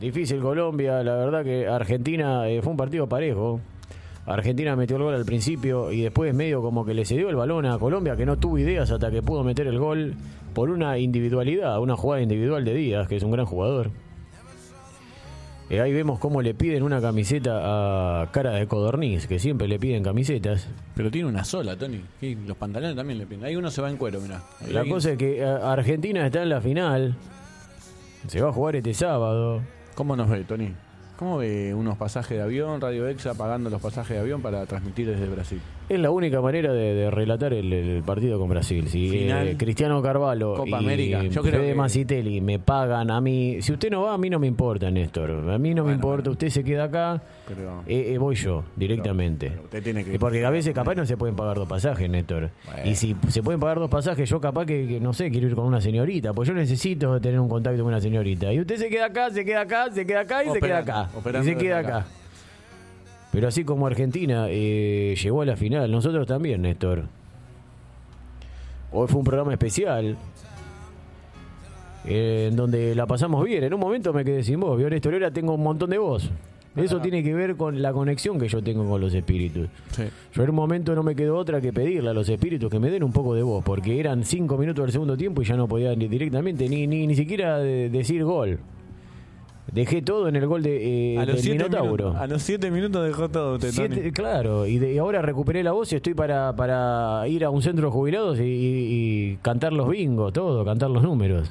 Difícil Colombia, la verdad que Argentina eh, fue un partido parejo. Argentina metió el gol al principio y después medio como que le cedió el balón a Colombia que no tuvo ideas hasta que pudo meter el gol por una individualidad, una jugada individual de Díaz, que es un gran jugador. Eh, ahí vemos cómo le piden una camiseta a cara de codorniz, que siempre le piden camisetas. Pero tiene una sola, Tony. Y los pantalones también le piden. Ahí uno se va en cuero, mirá. Ahí La cosa es que eh, Argentina está en la final. Se va a jugar este sábado. ¿Cómo nos ve, Tony? ¿Cómo ve unos pasajes de avión, Radio Exa pagando los pasajes de avión para transmitir desde Brasil? Es la única manera de, de relatar el, el partido con Brasil. Si Final. eh, Cristiano Carvalho Copa y América. Yo creo Fede que- Macitelli me pagan a mí. Si usted no va, a mí no me importa, Néstor. A mí no me importa. Usted se queda acá. Pero- eh, eh, voy yo directamente. Usted tiene que. Y porque a veces capaz no se pueden pagar dos pasajes, Néstor. Y si se pueden pagar dos pasajes, yo capaz que, que, no sé, quiero ir con una señorita. Pues yo necesito tener un contacto con una señorita. Y usted se queda acá, se queda acá, se queda acá y se queda acá. Y se queda acá. Pero así como Argentina eh, llegó a la final, nosotros también, Néstor. Hoy fue un programa especial. eh, en donde la pasamos bien. En un momento me quedé sin voz. Vio, Néstor, ahora tengo un montón de voz. Eso tiene que ver con la conexión que yo tengo con los espíritus. Yo en un momento no me quedó otra que pedirle a los espíritus que me den un poco de voz, porque eran cinco minutos del segundo tiempo y ya no podía ni directamente ni, ni, ni siquiera de- decir gol. Dejé todo en el gol de, eh, a, los del siete Minotauro. minutos, a los siete minutos dejó todo usted, Tony. Siete- claro, y, de- y ahora recuperé la voz y estoy para, para ir a un centro de jubilados y, y- y cantar los bingos, todo, cantar los números.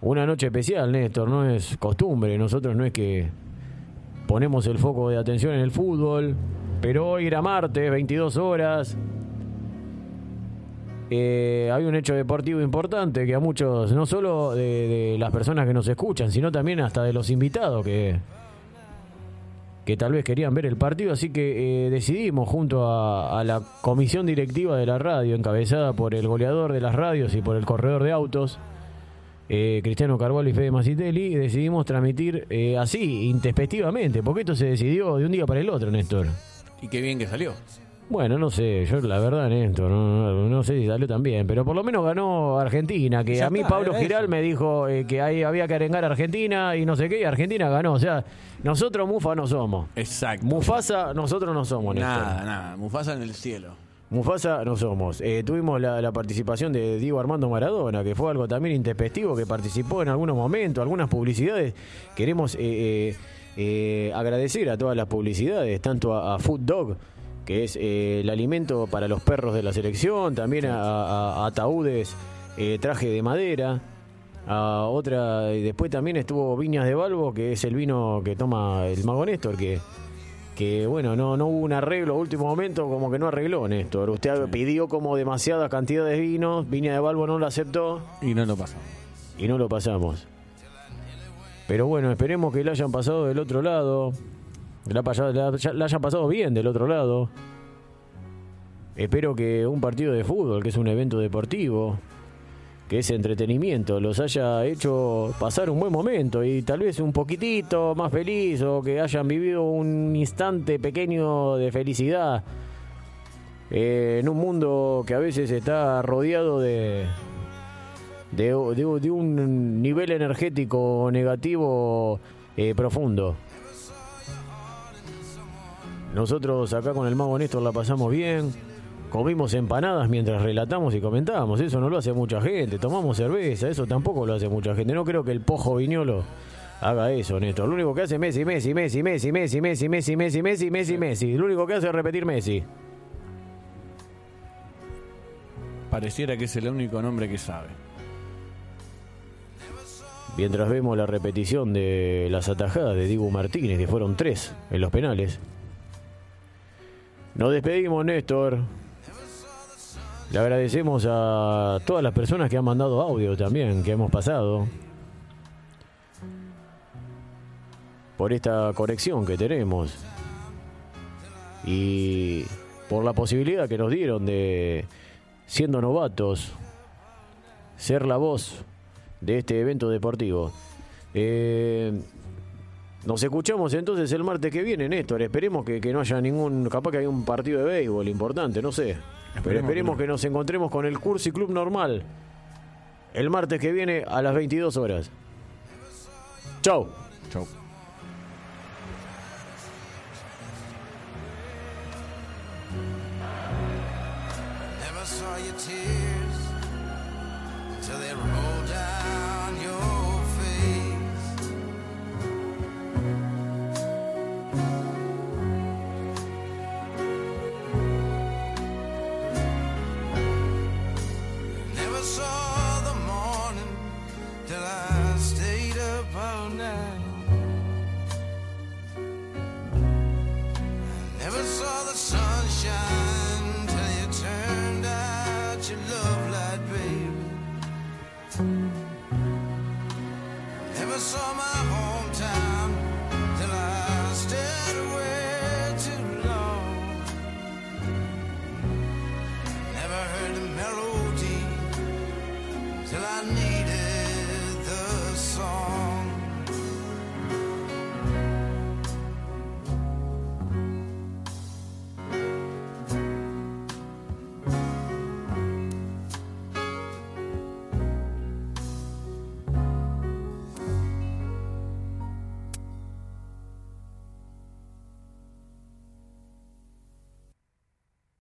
Una noche especial, Néstor, no es costumbre. Nosotros no es que ponemos el foco de atención en el fútbol, pero hoy era martes, 22 horas. Eh, hay un hecho deportivo importante que a muchos, no solo de, las personas que nos escuchan, sino también hasta de los invitados que, que tal vez querían ver el partido, así que eh, decidimos junto a, la comisión directiva de la radio, encabezada por el goleador de las radios y por el corredor de autos, eh, Cristiano Carvalho y Fede Macitelli, decidimos transmitir eh, así, intempestivamente, porque esto se decidió de un día para el otro, Néstor. Y qué bien que salió. Bueno, no sé, yo la verdad, Néstor, no, no- no sé si salió tan bien, pero por lo menos ganó Argentina, que Ya a mí está, Pablo Giral eso. me dijo eh, que ahí había que arengar a Argentina y no sé qué, y Argentina ganó, o sea, nosotros Mufa no somos. Exacto. Mufasa nosotros no somos, Néstor. Nada, nada. Mufasa en el cielo. Mufasa no somos. Eh, tuvimos la, la participación de Diego Armando Maradona, que fue algo también intempestivo, que participó en algunos momentos, algunas publicidades. Queremos eh, eh, eh, agradecer a todas las publicidades, tanto a, a Food Dog, que es eh, el alimento para los perros de la selección, también a, a- a ataúdes, eh, traje de madera. A otra, y después también estuvo Viñas de Balbo, que es el vino que toma el Mago Néstor, que que bueno, no, no hubo un arreglo a último momento, como que no arregló Néstor. Usted pidió como demasiada cantidad de vinos, Viña de Balbo no lo aceptó Y no lo pasamos. y no lo pasamos. Pero bueno, esperemos que la hayan pasado del otro lado, la, la- la hayan pasado bien del otro lado. Espero que un partido de fútbol, que es un evento deportivo, que es entretenimiento, los haya hecho pasar un buen momento y tal vez un poquitito más feliz o que hayan vivido un instante pequeño de felicidad eh, en un mundo que a veces está rodeado de, de, de- de un nivel energético negativo eh, profundo. Nosotros acá con el mago Néstor la pasamos bien. Comimos empanadas mientras relatamos y comentábamos. Eso no lo hace mucha gente. Tomamos cerveza. Eso tampoco lo hace mucha gente. No creo que el pojo viñolo haga eso, Néstor. Lo único que hace es Messi, Messi, Messi, Messi, Messi, Messi, Messi, Messi, Messi, Messi, Messi. Lo único que hace es repetir Messi. Pareciera que es el único nombre que sabe. Mientras vemos la repetición de las atajadas de Dibu Martínez, que fueron tres en los penales. Nos despedimos, Néstor. Le agradecemos a todas las personas que han mandado audio también, que hemos pasado. Por esta conexión que tenemos. Y por la posibilidad que nos dieron de, siendo novatos, ser la voz de este evento deportivo. Eh, nos escuchamos entonces el martes que viene, Néstor. Esperemos que, que no haya ningún. Capaz que haya un partido de béisbol importante, no sé. Pero esperemos que, nos encontremos con el Cursi Club normal el martes que viene a las 22 horas. Chau. Chau.